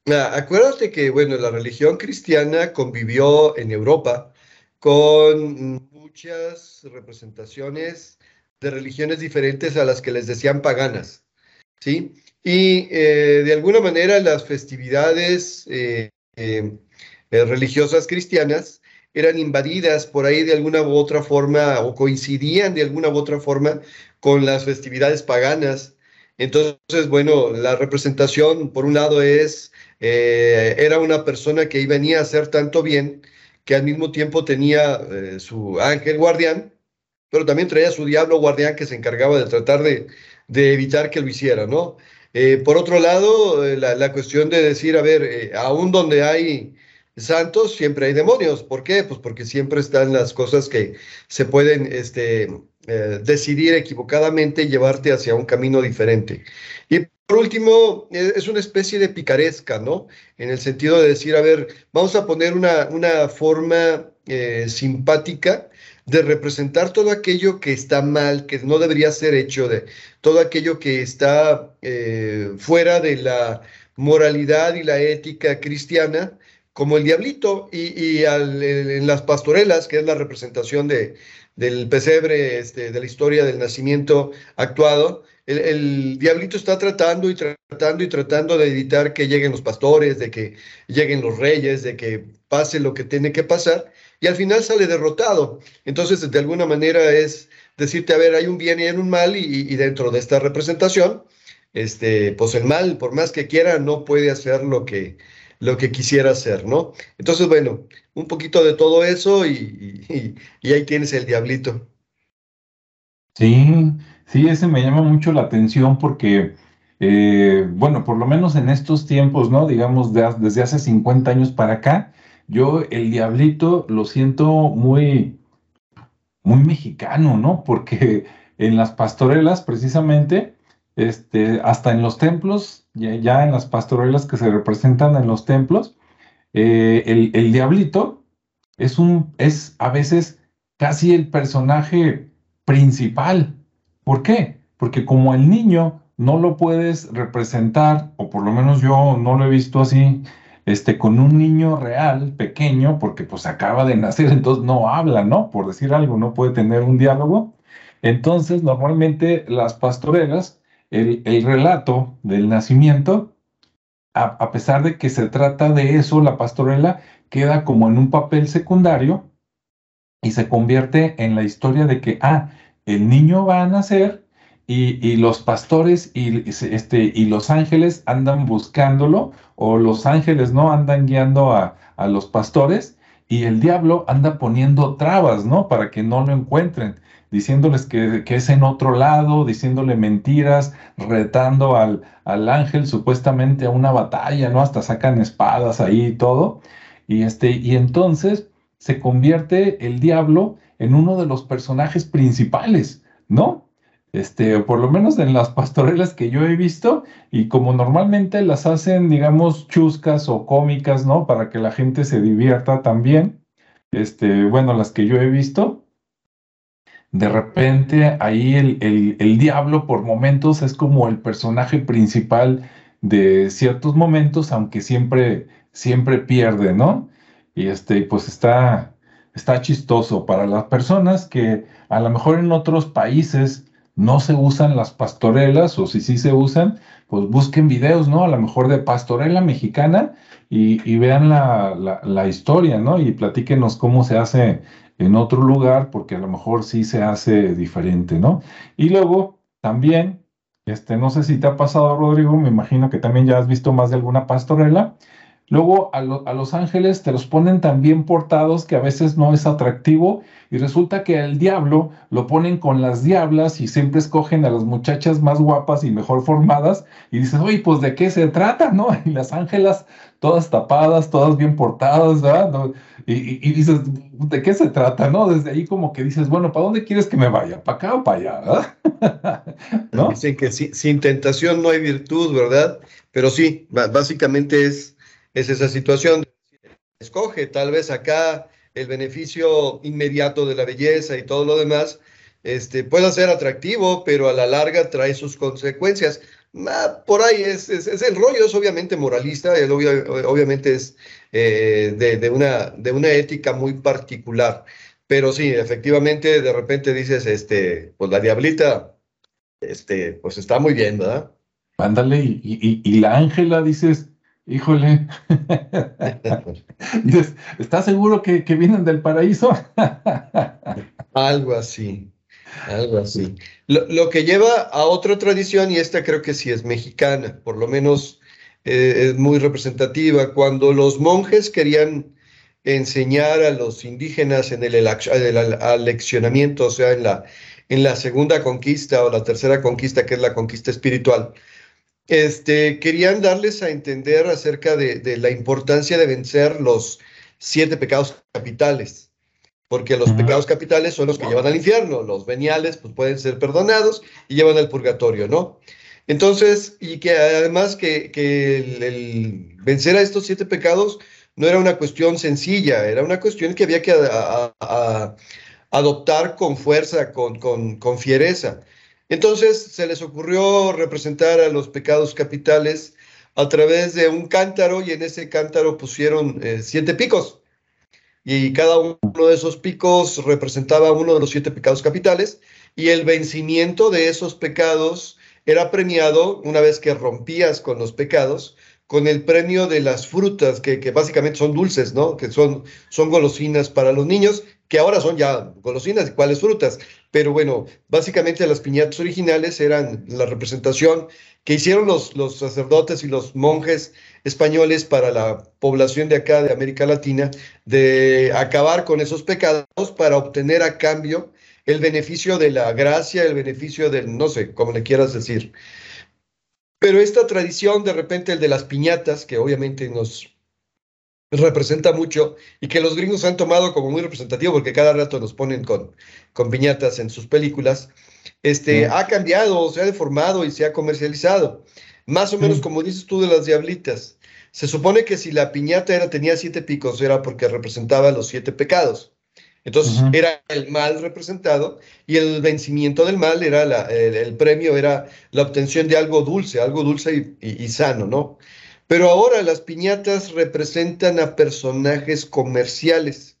[LAUGHS] acuérdate que, bueno, la religión cristiana convivió en Europa con muchas representaciones de religiones diferentes a las que les decían paganas, ¿sí? Y eh, de alguna manera las festividades eh, eh, religiosas cristianas eran invadidas por ahí de alguna u otra forma o coincidían de alguna u otra forma con las festividades paganas. Entonces, bueno, la representación, por un lado, es, era una persona que venía a hacer tanto bien que al mismo tiempo tenía su ángel guardián, pero también traía su diablo guardián que se encargaba de tratar de, evitar que lo hiciera, ¿no? Eh, por otro lado, eh, la, cuestión de decir, a ver, eh, aún donde hay santos, siempre hay demonios. ¿Por qué? Pues porque siempre están las cosas que se pueden este, decidir equivocadamente y llevarte hacia un camino diferente. Y por último, es una especie de picaresca, ¿no? En el sentido de decir, a ver, vamos a poner una, una forma simpática de representar todo aquello que está mal, que no debería ser hecho, de todo aquello que está eh, fuera de la moralidad y la ética cristiana, como el diablito, y, en las pastorelas, que es la representación de, del pesebre, este, de la historia del nacimiento actuado, el, el, diablito está tratando y tratando y tratando de evitar que lleguen los pastores, de que lleguen los reyes, de que pase lo que tiene que pasar, y al final sale derrotado. Entonces, de alguna manera es decirte, a ver, hay un bien y hay un mal, y, dentro de esta representación, este, pues el mal, por más que quiera, no puede hacer lo que, lo que quisiera hacer, ¿no? Entonces, bueno, un poquito de todo eso y, ahí tienes el diablito. Sí, sí, ese me llama mucho la atención porque, eh, bueno, por lo menos en estos tiempos, ¿no? Digamos, desde hace 50 años para acá, yo el diablito lo siento muy, muy mexicano, ¿no? Porque [LAUGHS] en las pastorelas, precisamente, este, hasta en los templos, ya, en las pastorelas que se representan en los templos, eh, el, diablito es, un, es a veces casi el personaje principal. ¿Por qué? Porque como el niño no lo puedes representar, o por lo menos yo no lo he visto así, este, con un niño real, pequeño, porque pues acaba de nacer, entonces no habla, ¿no? Por decir algo, no puede tener un diálogo. Entonces, normalmente las pastorelas, el, relato del nacimiento, a, pesar de que se trata de eso, la pastorela queda como en un papel secundario y se convierte en la historia de que, ah, el niño va a nacer y, los pastores y, este, y los ángeles andan buscándolo, o los ángeles no andan guiando a, a los pastores, y el diablo anda poniendo trabas, ¿no? Para que no lo encuentren, diciéndoles que, es en otro lado, diciéndole mentiras, retando al, al, ángel supuestamente a una batalla, ¿no? Hasta sacan espadas ahí y todo. Y, este, y entonces se convierte el diablo en uno de los personajes principales, ¿no? Este, por lo menos en las pastorelas que yo he visto, y como normalmente las hacen, digamos, chuscas o cómicas, ¿no? Para que la gente se divierta también. Este, bueno, las que yo he visto, de repente ahí el, el, diablo por momentos es como el personaje principal de ciertos momentos, aunque siempre, siempre pierde, ¿no? Y este, pues está, está chistoso para las personas que a lo mejor en otros países no se usan las pastorelas o si sí se usan, pues busquen videos, ¿no? A lo mejor de pastorela mexicana y, vean la, historia, ¿no? Y platíquenos cómo se hace en otro lugar, porque a lo mejor sí se hace diferente, ¿no? Y luego también, este, no sé si te ha pasado, Rodrigo, me imagino que también ya has visto más de alguna pastorela, Luego a, los ángeles te los ponen tan bien portados que a veces no es atractivo y resulta que al diablo lo ponen con las diablas y siempre escogen a las muchachas más guapas y mejor formadas y dices, oye, pues de qué se trata, ¿no? [LAUGHS] Y las ángelas todas tapadas, todas bien portadas, ¿verdad? Y, dices, ¿de qué se trata, no? Desde ahí como que dices, bueno, ¿para dónde quieres que me vaya? ¿Para acá o para allá? [LAUGHS] ¿No? Dicen que sin tentación no hay virtud, ¿verdad? Pero sí, básicamente es es esa situación. Escoge tal vez acá el beneficio inmediato de la belleza y todo lo demás, este, pueda ser atractivo, pero a la larga trae sus consecuencias. por ahí es, es, el rollo, es obviamente moralista, obviamente es eh, de, una, de una ética muy particular. Pero sí, efectivamente, de repente dices, este, pues la diablita, este, pues está muy bien, ¿verdad? Ándale, y, y, y la Ángela dices, Híjole. [LAUGHS] ¿Estás seguro que, vienen del paraíso? algo así, algo así. Lo, que lleva a otra tradición, y esta creo que sí es mexicana, por lo menos eh, es muy representativa, cuando los monjes querían enseñar a los indígenas en el, aleccionamiento, o sea, en la, en la segunda conquista o la tercera conquista, que es la conquista espiritual este, querían darles a entender acerca de, la importancia de vencer los siete pecados capitales, porque los pecados capitales son los que llevan al infierno, los veniales pues pueden ser perdonados y llevan al purgatorio, ¿no? Entonces, y que además que, el, vencer a estos siete pecados no era una cuestión sencilla, era una cuestión que había que adoptar con fuerza, con, con, con fiereza. Entonces se les ocurrió representar a los pecados capitales a través de un cántaro y en ese cántaro pusieron eh, siete picos. Y cada uno de esos picos representaba uno de los siete pecados capitales y el vencimiento de esos pecados era premiado una vez que rompías con los pecados, con el premio de las frutas, que, básicamente son dulces, ¿no? Que son, son golosinas para los niños, que ahora son ya golosinas y cuáles frutas. Pero bueno, básicamente las piñatas originales eran la representación que hicieron los, los sacerdotes y los monjes españoles para la población de acá, de América Latina, de acabar con esos pecados para obtener a cambio el beneficio de la gracia, el beneficio del, no sé, como le quieras decir. Pero esta tradición, de repente, el de las piñatas, que obviamente nos representa mucho y que los gringos han tomado como muy representativo porque cada rato nos ponen con, con piñatas en sus películas, este, ha cambiado, se ha deformado y se ha comercializado. Más o menos como dices tú de las diablitas. Se supone que si la piñata era, tenía siete picos era porque representaba los siete pecados. Entonces era el mal representado y el vencimiento del mal era la, el, premio, era la obtención de algo dulce, algo dulce y sano, ¿no? Pero ahora las piñatas representan a personajes comerciales.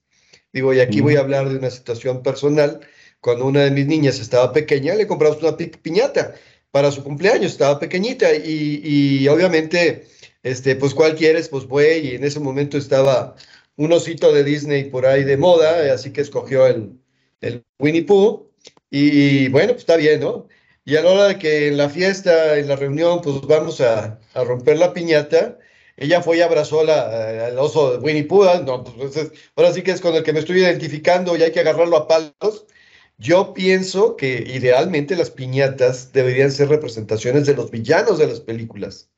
Digo, y aquí voy a hablar de una situación personal. Cuando una de mis niñas estaba pequeña, le compramos una piñata para su cumpleaños, estaba pequeñita y, obviamente, este, pues cuál quieres, pues fue y en ese momento estaba un osito de Disney por ahí de moda, así que escogió el, el Winnie Pooh y, bueno, pues está bien, ¿no? Y a la hora de que en la fiesta, en la reunión, pues vamos a, a romper la piñata, ella fue y abrazó la, al oso de Winnie Pooh, no, pues ahora sí que es con el que me estoy identificando y hay que agarrarlo a palos. Yo pienso que idealmente las piñatas deberían ser representaciones de los villanos de las películas.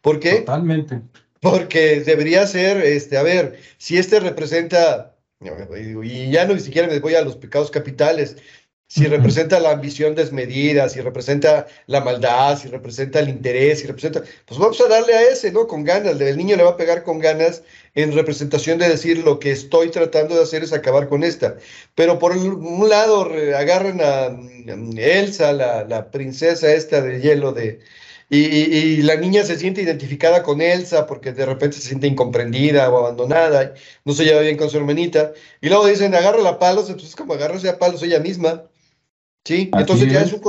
¿Por qué? Totalmente. Porque debería ser, este, a ver, si este representa, y ya no ni siquiera me voy a los pecados capitales, si representa la ambición desmedida, si representa la maldad, si representa el interés, si representa, pues vamos a darle a ese, ¿no? Con ganas, el niño le va a pegar con ganas en representación de decir lo que estoy tratando de hacer es acabar con esta. Pero por un lado agarran a Elsa, la, la princesa esta de hielo de, y, la niña se siente identificada con Elsa porque de repente se siente incomprendida o abandonada, no se lleva bien con su hermanita. Y luego dicen, agárrala a palos, entonces como agarrarse a palos ella misma. ¿Sí? Entonces ya es un,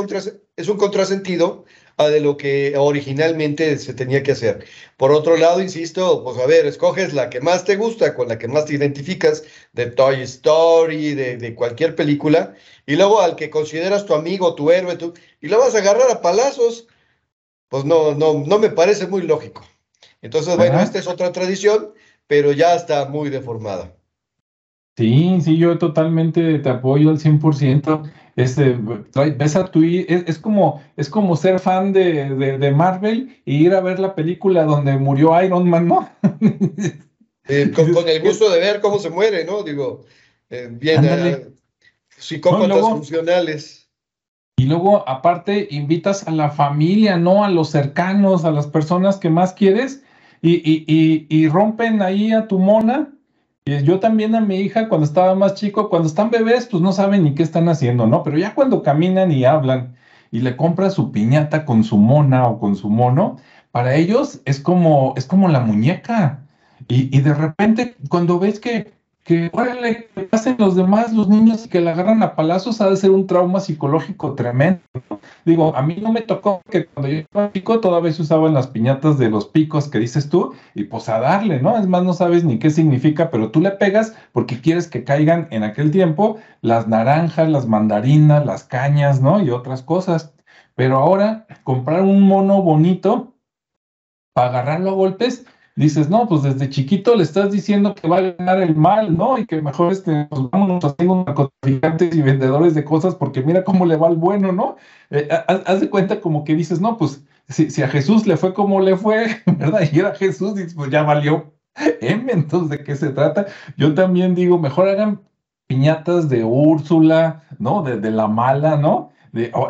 es un contrasentido a de lo que originalmente se tenía que hacer. Por otro lado, insisto, pues a ver, escoges la que más te gusta, con la que más te identificas, de Toy Story, de, de cualquier película, y luego al que consideras tu amigo, tu héroe, tú, y lo vas a agarrar a palazos, pues no, no, no me parece muy lógico. Entonces, bueno, esta es otra tradición, pero ya está muy deformada. Sí, sí, yo totalmente te apoyo al 100%. Este, ves a tu, es, como, es como ser fan de, Marvel y ir a ver la película donde murió Iron Man, ¿no? [LAUGHS] Eh, con, el gusto de ver cómo se muere, ¿no? Digo, eh, bien, uh, psicópatas funcionales. Y luego, aparte, invitas a la familia, ¿no? A los cercanos, a las personas que más quieres, y, y, y rompen ahí a tu mona y yo también a mi hija cuando estaba más chico, cuando están bebés, pues no saben ni qué están haciendo, ¿no? Pero ya cuando caminan y hablan y le compra su piñata con su mona o con su mono, para ellos es como, es como la muñeca. Y, y de repente, cuando ves que que órale, que pasen los demás, los niños que la agarran a palazos, ha de ser un trauma psicológico tremendo. Digo, a mí no me tocó que cuando yo era chico todavía se usaban las piñatas de los picos que dices tú, y pues a darle, ¿no? Es más, no sabes ni qué significa, pero tú le pegas porque quieres que caigan en aquel tiempo las naranjas, las mandarinas, las cañas, ¿no? Y otras cosas. Pero ahora, comprar un mono bonito para agarrarlo a golpes, dices, no, pues desde chiquito le estás diciendo que va a ganar el mal, ¿no? Y que mejor este, pues vámonos ser narcotraficantes y vendedores de cosas porque mira cómo le va al bueno, ¿no? Eh, haz de cuenta como que dices, no, pues si, a Jesús le fue como le fue, [LAUGHS] ¿verdad? Y era Jesús, pues ya valió. M, entonces, ¿de qué se trata? Yo también digo, mejor hagan piñatas de Úrsula, ¿no? De, de la mala, ¿no? De, oh,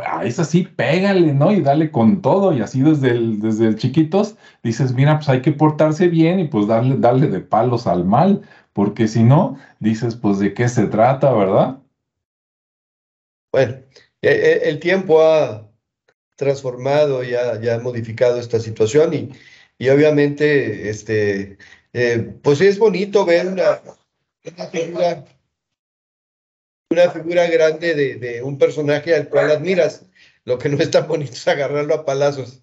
pégale, ¿no? Y dale con todo, y así desde el, desde el chiquitos dices, mira, pues hay que portarse bien y pues darle, darle de palos al mal, porque si no, dices, pues de qué se trata, ¿verdad? Bueno, e, e, el tiempo ha transformado y ha modificado esta situación y, y obviamente, este, eh, pues es bonito ver una, una figura una figura grande de, un personaje al cual admiras. Lo que no es tan bonito es agarrarlo a palazos.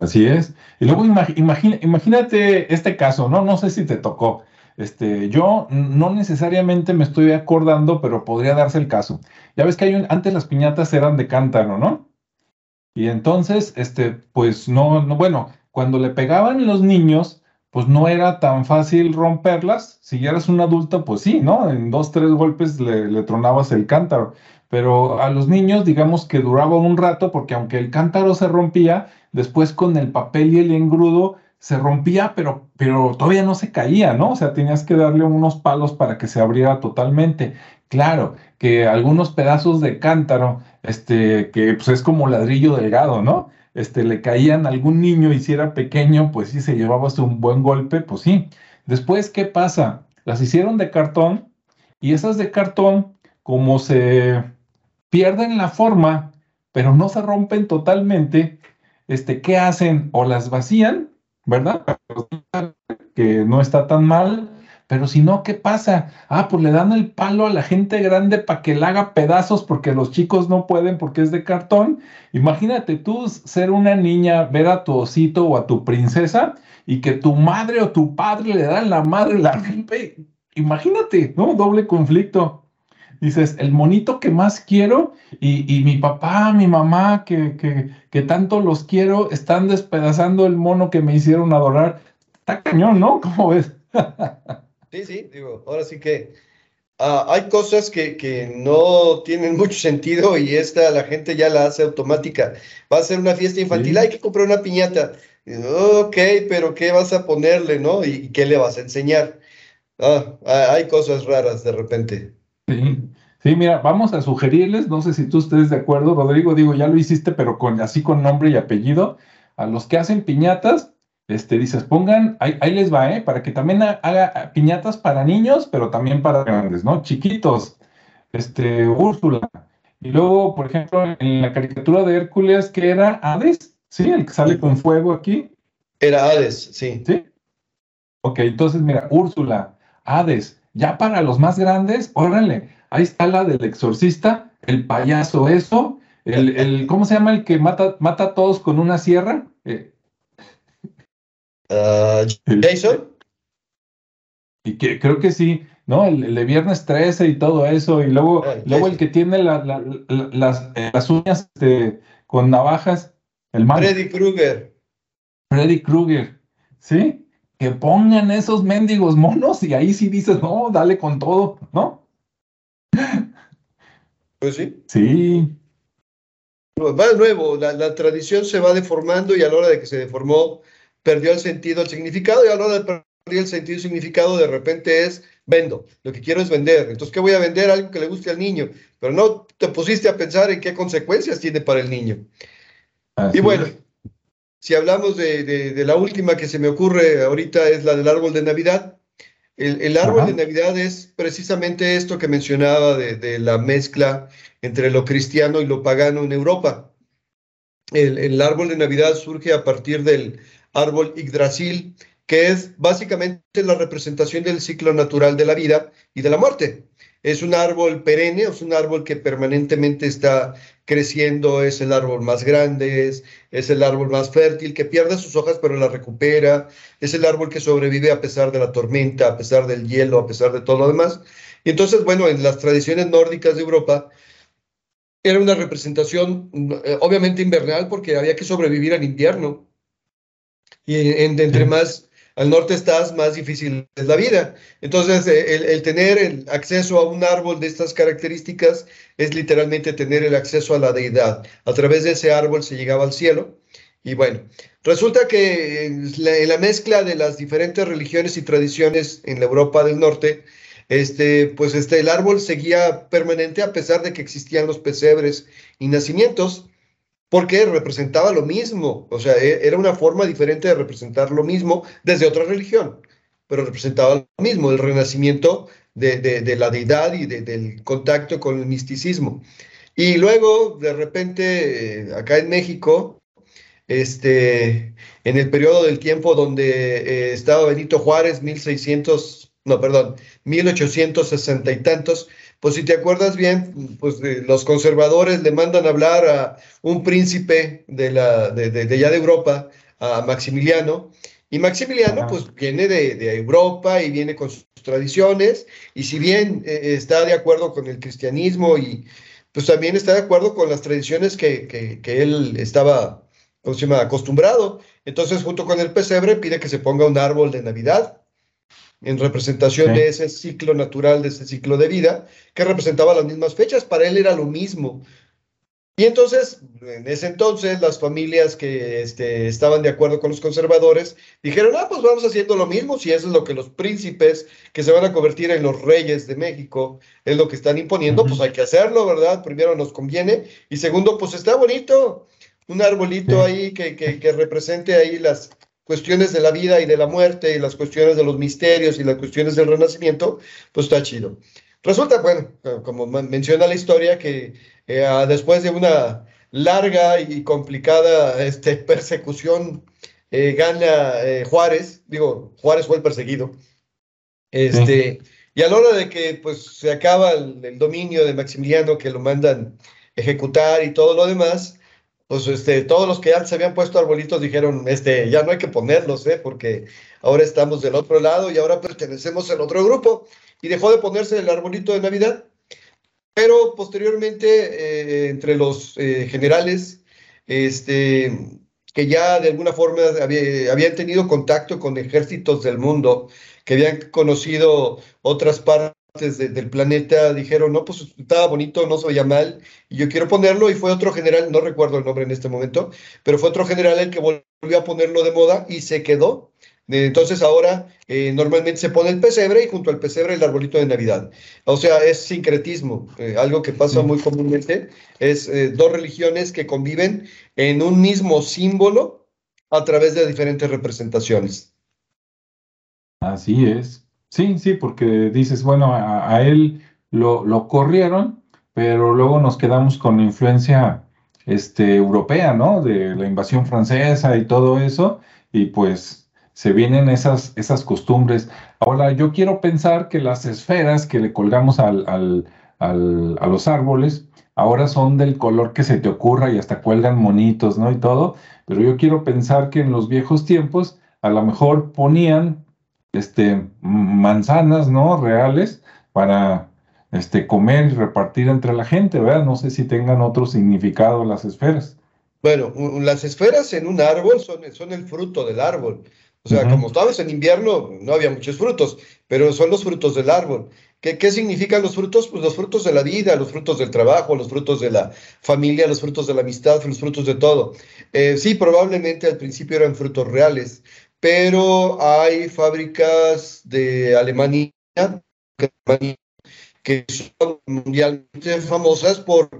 Así es. Y luego imagínate este caso, ¿no? No sé si te tocó. Este, yo no necesariamente me estoy acordando, pero podría darse el caso. Ya ves que hay antes las piñatas eran de cántaro, ¿no? Y entonces, este, pues no, no, bueno, cuando le pegaban los niños, pues no era tan fácil romperlas. Si ya eras un adulto, pues sí, ¿no? En dos, tres golpes le, tronabas el cántaro. Pero a los niños, digamos que duraba un rato, porque aunque el cántaro se rompía, después con el papel y el engrudo se rompía, pero, pero todavía no se caía, ¿no? O sea, tenías que darle unos palos para que se abriera totalmente. Claro, que algunos pedazos de cántaro, este, que pues es como ladrillo delgado, ¿no? Este, le caían a algún niño y si era pequeño, pues sí se llevaba un buen golpe, pues sí. Después, ¿qué pasa? Las hicieron de cartón y esas de cartón, como se pierden la forma, pero no se rompen totalmente, este, ¿qué hacen? O las vacían, ¿verdad? Que no está tan mal, pero si no, ¿qué pasa? Ah, pues le dan el palo a la gente grande para que la haga pedazos porque los chicos no pueden porque es de cartón. Imagínate tú ser una niña, ver a tu osito o a tu princesa y que tu madre o tu padre le dan la madre, la rompe. Imagínate, ¿no? Doble conflicto. dices, el monito que más quiero y, mi papá, mi mamá, que, que, que, tanto los quiero, están despedazando el mono que me hicieron adorar. Está cañón, ¿no? ¿Cómo ves? [LAUGHS] sí, sí, digo, ahora sí que ah, hay cosas que, que, no tienen mucho sentido y esta la gente ya la hace automática. Va a ser una fiesta infantil, hay que comprar una piñata. Ok, pero ¿qué vas a ponerle, no? ¿Y qué le vas a enseñar? Ah, hay cosas raras de repente. Sí. Sí, mira, vamos a sugerirles, no sé si tú estés de acuerdo, Rodrigo, digo, ya lo hiciste, pero con así con nombre y apellido, a los que hacen piñatas, este, dices, pongan, ahí, les va, ¿eh? Para que también haga piñatas para niños, pero también para grandes, ¿no? Chiquitos, este, Úrsula. Y luego, por ejemplo, en la caricatura de Hércules, que era Hades, ¿sí? El que sale con fuego aquí. Era Hades, sí. Sí. Ok, entonces, mira, Úrsula, Hades, ya para los más grandes, órale, ahí está la del exorcista, el payaso eso, el, el ¿cómo se llama el que mata, mata a todos con una sierra? Eh, ah, Jason. Y que, creo que sí, ¿no? El, de viernes 13 y todo eso, y luego, ah, luego el que tiene las, eh, las, uñas este, con navajas, el Freddy Krueger. Freddy Krueger, ¿sí? Que pongan esos mendigos monos y ahí sí dices, no, dale con todo, ¿no? Pues sí. Sí. Va de nuevo, la, tradición se va deformando y a la hora de que se deformó, perdió el sentido, el significado, y a la hora de perder el sentido y significado, de repente es vendo. Lo que quiero es vender. Entonces, ¿qué voy a vender? Algo que le guste al niño. Pero no te pusiste a pensar en qué consecuencias tiene para el niño. y bueno, si hablamos de, de, la última que se me ocurre ahorita, es la del árbol de Navidad. El, árbol de Navidad es precisamente esto que mencionaba de, la mezcla entre lo cristiano y lo pagano en Europa. El, árbol de Navidad surge a partir del árbol Yggdrasil, que es básicamente la representación del ciclo natural de la vida y de la muerte. Es un árbol perenne, es un árbol que permanentemente está creciendo, es el árbol más grande, es, es el árbol más fértil, que pierde sus hojas pero las recupera, es el árbol que sobrevive a pesar de la tormenta, a pesar del hielo, a pesar de todo lo demás. Y entonces, bueno, en las tradiciones nórdicas de Europa, era una representación eh, obviamente invernal porque había que sobrevivir al invierno. Y entre más al norte estás, más difícil es la vida. Entonces, eh, el, tener el acceso a un árbol de estas características es literalmente tener el acceso a la deidad. A través de ese árbol se llegaba al cielo. Y bueno, resulta que en la, mezcla de las diferentes religiones y tradiciones en la Europa del Norte, este, pues este, el árbol seguía permanente a pesar de que existían los pesebres y nacimientos porque representaba lo mismo, o sea, e, era una forma diferente de representar lo mismo desde otra religión, pero representaba lo mismo, el renacimiento de, la deidad y del contacto con el misticismo. Y luego, de repente, eh, acá en México, este, en el periodo del tiempo donde eh, estaba Benito Juárez, 1600, no, perdón, 1860 y tantos, pues si te acuerdas bien, pues los conservadores le mandan a hablar a un príncipe de, la, de, de, de Europa, a Maximiliano, y Maximiliano pues viene de, Europa y viene con sus tradiciones, y si bien eh, está de acuerdo con el cristianismo y pues también está de acuerdo con las tradiciones que, que, él estaba acostumbrado, entonces junto con el pesebre pide que se ponga un árbol de Navidad en representación de ese ciclo natural, de ese ciclo de vida, que representaba las mismas fechas, para él era lo mismo. Y entonces, en ese entonces, las familias que este, estaban de acuerdo con los conservadores dijeron, ah, pues vamos haciendo lo mismo, si eso es lo que los príncipes que se van a convertir en los reyes de México es lo que están imponiendo, pues hay que hacerlo, ¿verdad? Primero nos conviene. Y segundo, pues está bonito, un arbolito ahí que, que, que represente ahí las, cuestiones de la vida y de la muerte y las cuestiones de los misterios y las cuestiones del renacimiento, pues está chido. Resulta, bueno, como menciona la historia, que eh, después de una larga y complicada este, [LAUGHS] persecución, eh, gana eh, Juárez, digo, Juárez fue el perseguido, este, y a la hora de que pues se acaba el dominio de Maximiliano, que lo mandan ejecutar y todo lo demás, pues este, todos los que ya se habían puesto arbolitos dijeron, este, ya no hay que ponerlos, ¿eh? porque ahora estamos del otro lado y ahora pertenecemos al otro grupo. Y dejó de ponerse el arbolito de Navidad. pero posteriormente eh, entre los eh, generales, este, que ya de alguna forma habían tenido contacto con ejércitos del mundo, que habían conocido otras partes del planeta, dijeron, no, pues estaba bonito, no se veía mal, y yo quiero ponerlo, y fue otro general, no recuerdo el nombre en este momento, pero fue otro general el que volvió a ponerlo de moda y se quedó. Entonces ahora eh, normalmente se pone el pesebre y junto al pesebre el arbolito de Navidad. O sea, es sincretismo, eh, algo que pasa muy comúnmente, es eh, dos religiones que conviven en un mismo símbolo a través de diferentes representaciones. Así es. Sí, sí, porque dices, bueno, a, él lo, lo, corrieron, pero luego nos quedamos con la influencia este, europea, ¿no? De la invasión francesa y todo eso, y pues se vienen esas, esas costumbres. Ahora, yo quiero pensar que las esferas que le colgamos al, a los árboles, ahora son del color que se te ocurra y hasta cuelgan monitos, ¿no? Y todo, pero yo quiero pensar que en los viejos tiempos a lo mejor ponían este, manzanas, ¿no? Reales para este, comer y repartir entre la gente, ¿verdad? No sé si tengan otro significado las esferas. Bueno, las esferas en un árbol son, son el fruto del árbol. O sea, como estábamos en invierno, no había muchos frutos, pero son los frutos del árbol. ¿Qué, ¿Qué, significan los frutos? Pues los frutos de la vida, los frutos del trabajo, los frutos de la familia, los frutos de la amistad, los frutos de todo. Eh, sí, probablemente al principio eran frutos reales, pero hay fábricas de Alemania que son mundialmente famosas por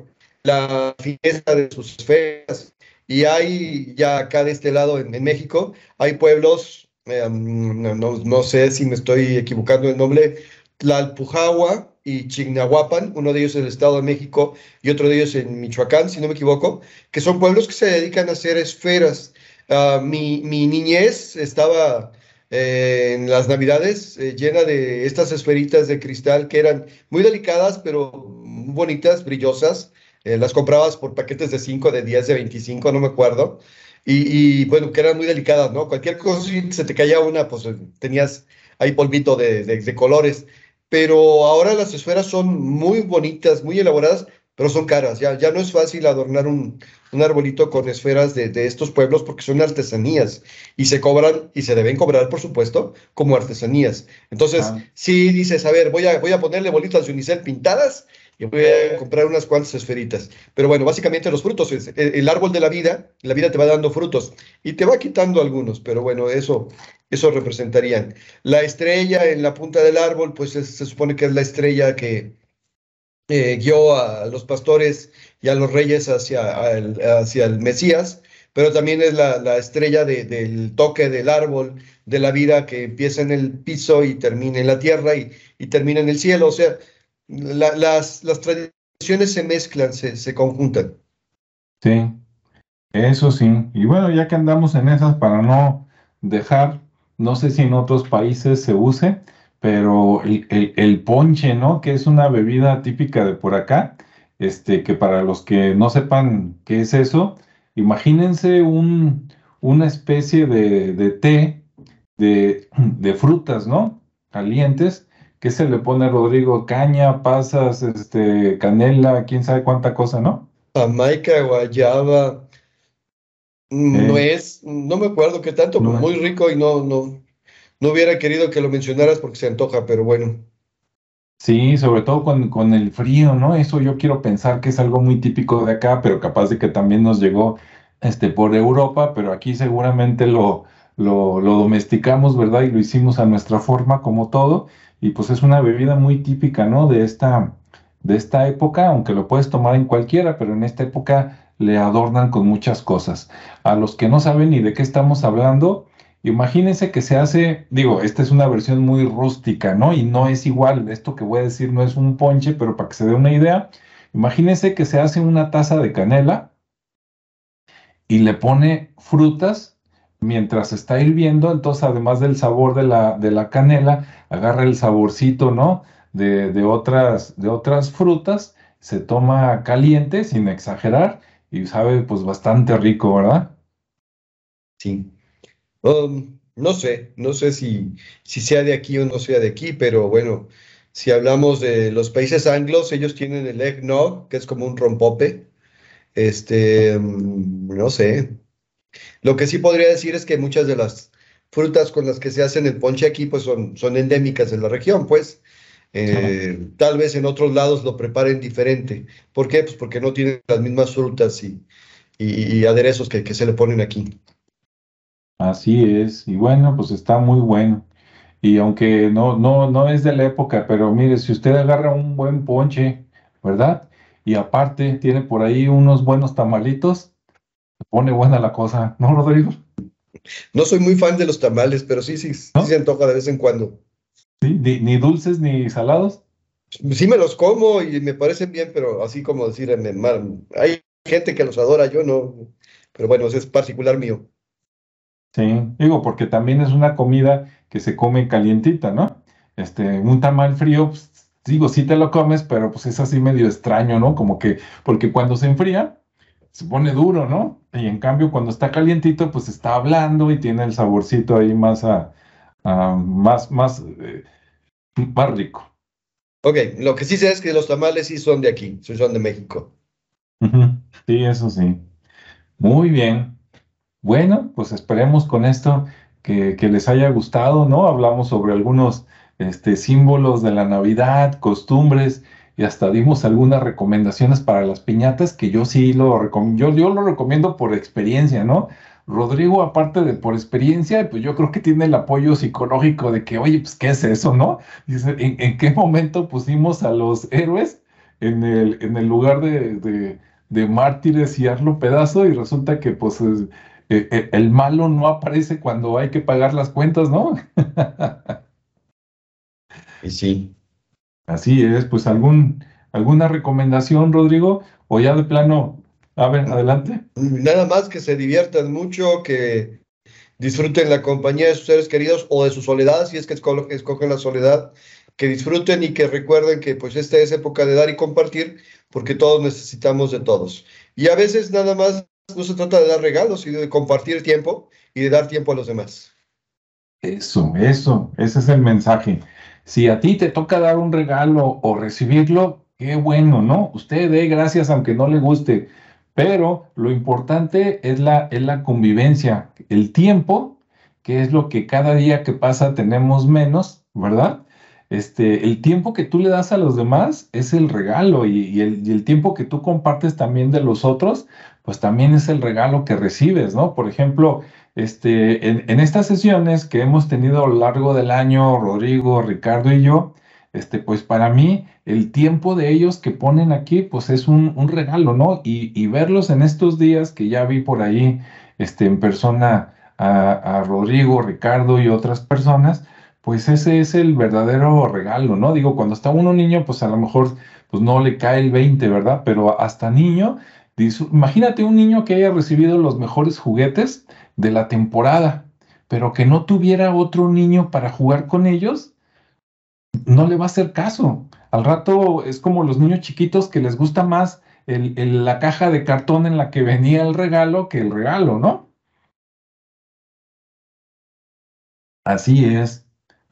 la fiesta de sus esferas y hay ya acá de este lado en, México, hay pueblos, eh, no, no, sé si me estoy equivocando el nombre, Tlalpujahua y Chignahuapan, uno de ellos en el Estado de México y otro de ellos en Michoacán, si no me equivoco, que son pueblos que se dedican a hacer esferas. Ah, mi, niñez estaba eh, en las Navidades eh, llena de estas esferitas de cristal que eran muy delicadas, pero bonitas, brillosas, eh, las comprabas por paquetes de 5, de 10, de 25, no me acuerdo. Y, bueno, que eran muy delicadas, ¿no? Cualquier cosa, si se te caía una, pues tenías ahí polvito de, colores. Pero ahora las esferas son muy bonitas, muy elaboradas, pero son caras. Ya, ya no es fácil adornar un, un arbolito con esferas de, de, estos pueblos porque son artesanías y se cobran y se deben cobrar, por supuesto, como artesanías. Entonces, ah. si dices, a ver, voy a, voy a ponerle bolitas de unicel pintadas yo voy a comprar unas cuantas esferitas. Pero bueno, básicamente los frutos, el, árbol de la vida, la vida te va dando frutos y te va quitando algunos, pero bueno, eso, eso representarían. La estrella en la punta del árbol, pues se, supone que es la estrella que eh, guió a los pastores y a los reyes hacia, el, hacia el Mesías, pero también es la, estrella del toque del árbol de la vida que empieza en el piso y termina en la tierra y, y termina en el cielo. O sea, las, las tradiciones se mezclan, se, se conjuntan. Sí, eso sí. Y bueno, ya que andamos en esas, para no dejar, no sé si en otros países se use, pero el, el, ponche, ¿no? Que es una bebida típica de por acá, este, que para los que no sepan qué es eso, imagínense un, una especie de, de té de, de, frutas, ¿no? Calientes, ¿Qué se le pone, Rodrigo? Caña, pasas, este, canela, quién sabe cuánta cosa, ¿no? Jamaica, guayaba, no es, no me acuerdo qué tanto, muy rico y no, no, no hubiera querido que lo mencionaras porque se antoja, pero bueno. Sí, sobre todo con, con, el frío, ¿no? Eso yo quiero pensar que es algo muy típico de acá, pero capaz de que también nos llegó este, por Europa, pero aquí seguramente lo, lo, lo domesticamos, ¿verdad? Y lo hicimos a nuestra forma, como todo y pues es una bebida muy típica, ¿no? De esta, de esta época, aunque lo puedes tomar en cualquiera, pero en esta época le adornan con muchas cosas. A los que no saben ni de qué estamos hablando, imagínense que se hace, digo, esta es una versión muy rústica, ¿no? Y no es igual, esto que voy a decir no es un ponche, pero para que se dé una idea, imagínense que se hace una taza de canela y le pone frutas mientras está hirviendo, entonces además del sabor de la, de la canela, agarra el saborcito, ¿no? De, de, otras, de otras frutas, se toma caliente, sin exagerar, y sabe pues bastante rico, ¿verdad? Sí. Um, no sé, no sé si, si sea de aquí o no sea de aquí, pero bueno, Si hablamos de los países anglos, ellos tienen el eggnog, que es como un rompope. Este, mm, no sé. Lo que sí podría decir es que muchas de las frutas con las que se hacen el ponche aquí, pues son, son endémicas de la región, pues. Eh, tal vez en otros lados lo preparen diferente. ¿Por qué? Pues porque no tienen las mismas frutas y, y, aderezos que, que, se le ponen aquí. Así es. Y bueno, pues está muy bueno. Y aunque no, no, no es de la época, pero mire, si usted agarra un buen ponche, ¿verdad? Y aparte tiene por ahí unos buenos tamalitos, se pone buena la cosa, ¿no, Rodrigo? No soy muy fan de los tamales, pero sí, sí, sí se antoja de vez en cuando. ¿Sí? ¿Ni, dulces ni salados? Sí me los como y me parecen bien, pero así como decir, hay gente que los adora, yo no. Pero bueno, eso es particular mío. Sí, digo, porque también es una comida que se come calientita, ¿no? Este, un tamal frío, pues, digo, sí te lo comes, pero pues es así medio extraño, ¿no? Como que, porque cuando se enfría, se pone duro, ¿no? Y en cambio, cuando está calientito, pues está hablando y tiene el saborcito ahí más a, más, más, eh, más rico. Ok, lo que sí sé es que los tamales sí son de aquí, son de México. Sí, eso sí. Muy bien. Bueno, pues esperemos con esto que, que, les haya gustado, ¿no? Hablamos sobre algunos este, símbolos de la Navidad, costumbres y hasta dimos algunas recomendaciones para las piñatas que yo sí lo recomiendo, yo, yo lo recomiendo por experiencia, ¿no? Rodrigo, aparte de por experiencia, pues yo creo que tiene el apoyo psicológico de que, oye, pues, ¿qué es eso, no? Dice, ¿en, qué momento pusimos a los héroes en el, en el lugar de, mártires y hazlo pedazo? Y resulta que, pues, eh, eh, el malo no aparece cuando hay que pagar las cuentas, ¿no? [LAUGHS] y sí. Así es, pues, algún, ¿alguna recomendación, Rodrigo? O ya de plano, a ver, adelante. Nada más que se diviertan mucho, que disfruten la compañía de sus seres queridos o de su soledad, si es que escogen la soledad, que disfruten y que recuerden que pues esta es época de dar y compartir, porque todos necesitamos de todos. Y a veces nada más no se trata de dar regalos, sino de compartir tiempo y de dar tiempo a los demás. Eso, eso, ese es el mensaje. Si a ti te toca dar un regalo o recibirlo, qué bueno, ¿no? Usted dé gracias aunque no le guste pero lo importante es la, es la convivencia, el tiempo, que es lo que cada día que pasa tenemos menos, ¿verdad? Este, el tiempo que tú le das a los demás es el regalo y, el, tiempo que tú compartes también de los otros, pues también es el regalo que recibes, ¿no? Por ejemplo, este, en, en estas sesiones que hemos tenido a lo largo del año, Rodrigo, Ricardo y yo, este, pues para mí el tiempo de ellos que ponen aquí, pues es un, regalo, ¿no? Y, verlos en estos días que ya vi por ahí este, en persona a, Rodrigo, Ricardo y otras personas, pues ese es el verdadero regalo, ¿no? Digo, cuando está uno niño, pues a lo mejor pues no le cae el 20, ¿verdad? Pero hasta niño, imagínate un niño que haya recibido los mejores juguetes de la temporada, pero que no tuviera otro niño para jugar con ellos, no le va a hacer caso. Al rato es como los niños chiquitos que les gusta más la caja de cartón en la que venía el regalo que el regalo, ¿no? Así es.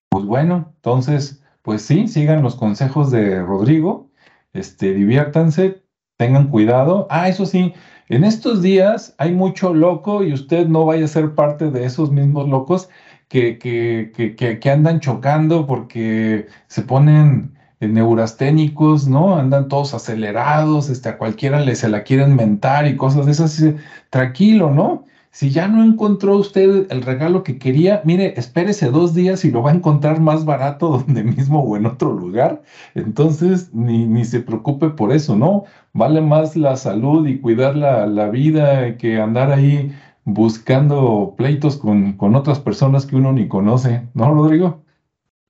Pues bueno, entonces, pues sí, sigan los consejos de Rodrigo, este, diviértanse, tengan cuidado. Ah, eso sí, en estos días hay mucho loco y usted no vaya a ser parte de esos mismos locos que, que, que, andan chocando porque se ponen neurasténicos, ¿no? Andan todos acelerados, este, a cualquiera le se la quieren mentar y cosas de esas. Tranquilo, ¿no? Si ya no encontró usted el regalo que quería, mire, espérese dos días y lo va a encontrar más barato [LAUGHS] donde mismo o en otro lugar. Entonces, ni, ni se preocupe por eso, ¿no? Vale más la salud y cuidar la, la vida que andar ahí buscando pleitos con, con, otras personas que uno ni conoce, ¿no, Rodrigo?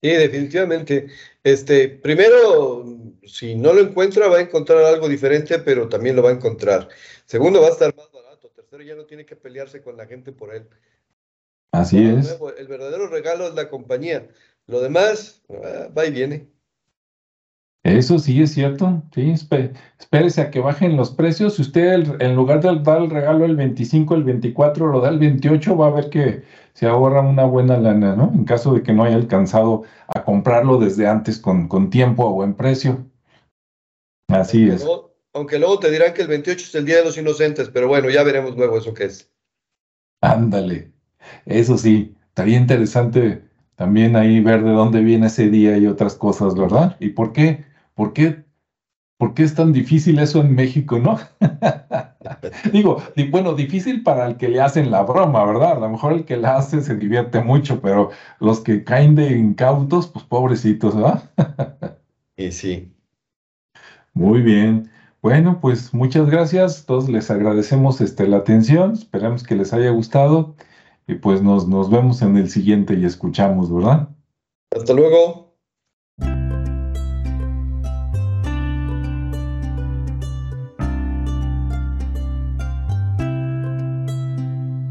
Sí, definitivamente. Este, primero, si no lo encuentra, va a encontrar algo diferente, pero también lo va a encontrar. Segundo, va a estar más ya no tiene que pelearse con la gente por él. Así es. el verdadero regalo es la compañía. Lo demás, ah, va y viene. Eso sí es cierto, sí, espérese a que bajen los precios. Si usted en lugar de dar el regalo el 25, el 24, lo da el 28, va a ver que se ahorra una buena lana, ¿no? En caso de que no haya alcanzado a comprarlo desde antes con, con tiempo a buen precio. Así es. Aunque luego te dirán que el 28 es el Día de los Inocentes, pero bueno, ya veremos luego eso qué es. Ándale, eso sí, estaría interesante también ahí ver de dónde viene ese día y otras cosas, ¿verdad? ¿Y por qué? ¿Por qué, por qué es tan difícil eso en México, no? [LAUGHS] Digo, bueno, difícil para el que le hacen la broma, ¿verdad? A lo mejor el que la hace se divierte mucho, pero los que caen de incautos, pues pobrecitos, ¿verdad? [LAUGHS] y sí. Muy bien. Bueno, pues muchas gracias. Todos les agradecemos este, la atención. Esperamos que les haya gustado. Y pues nos, nos vemos en el siguiente y escuchamos, ¿verdad? Hasta luego.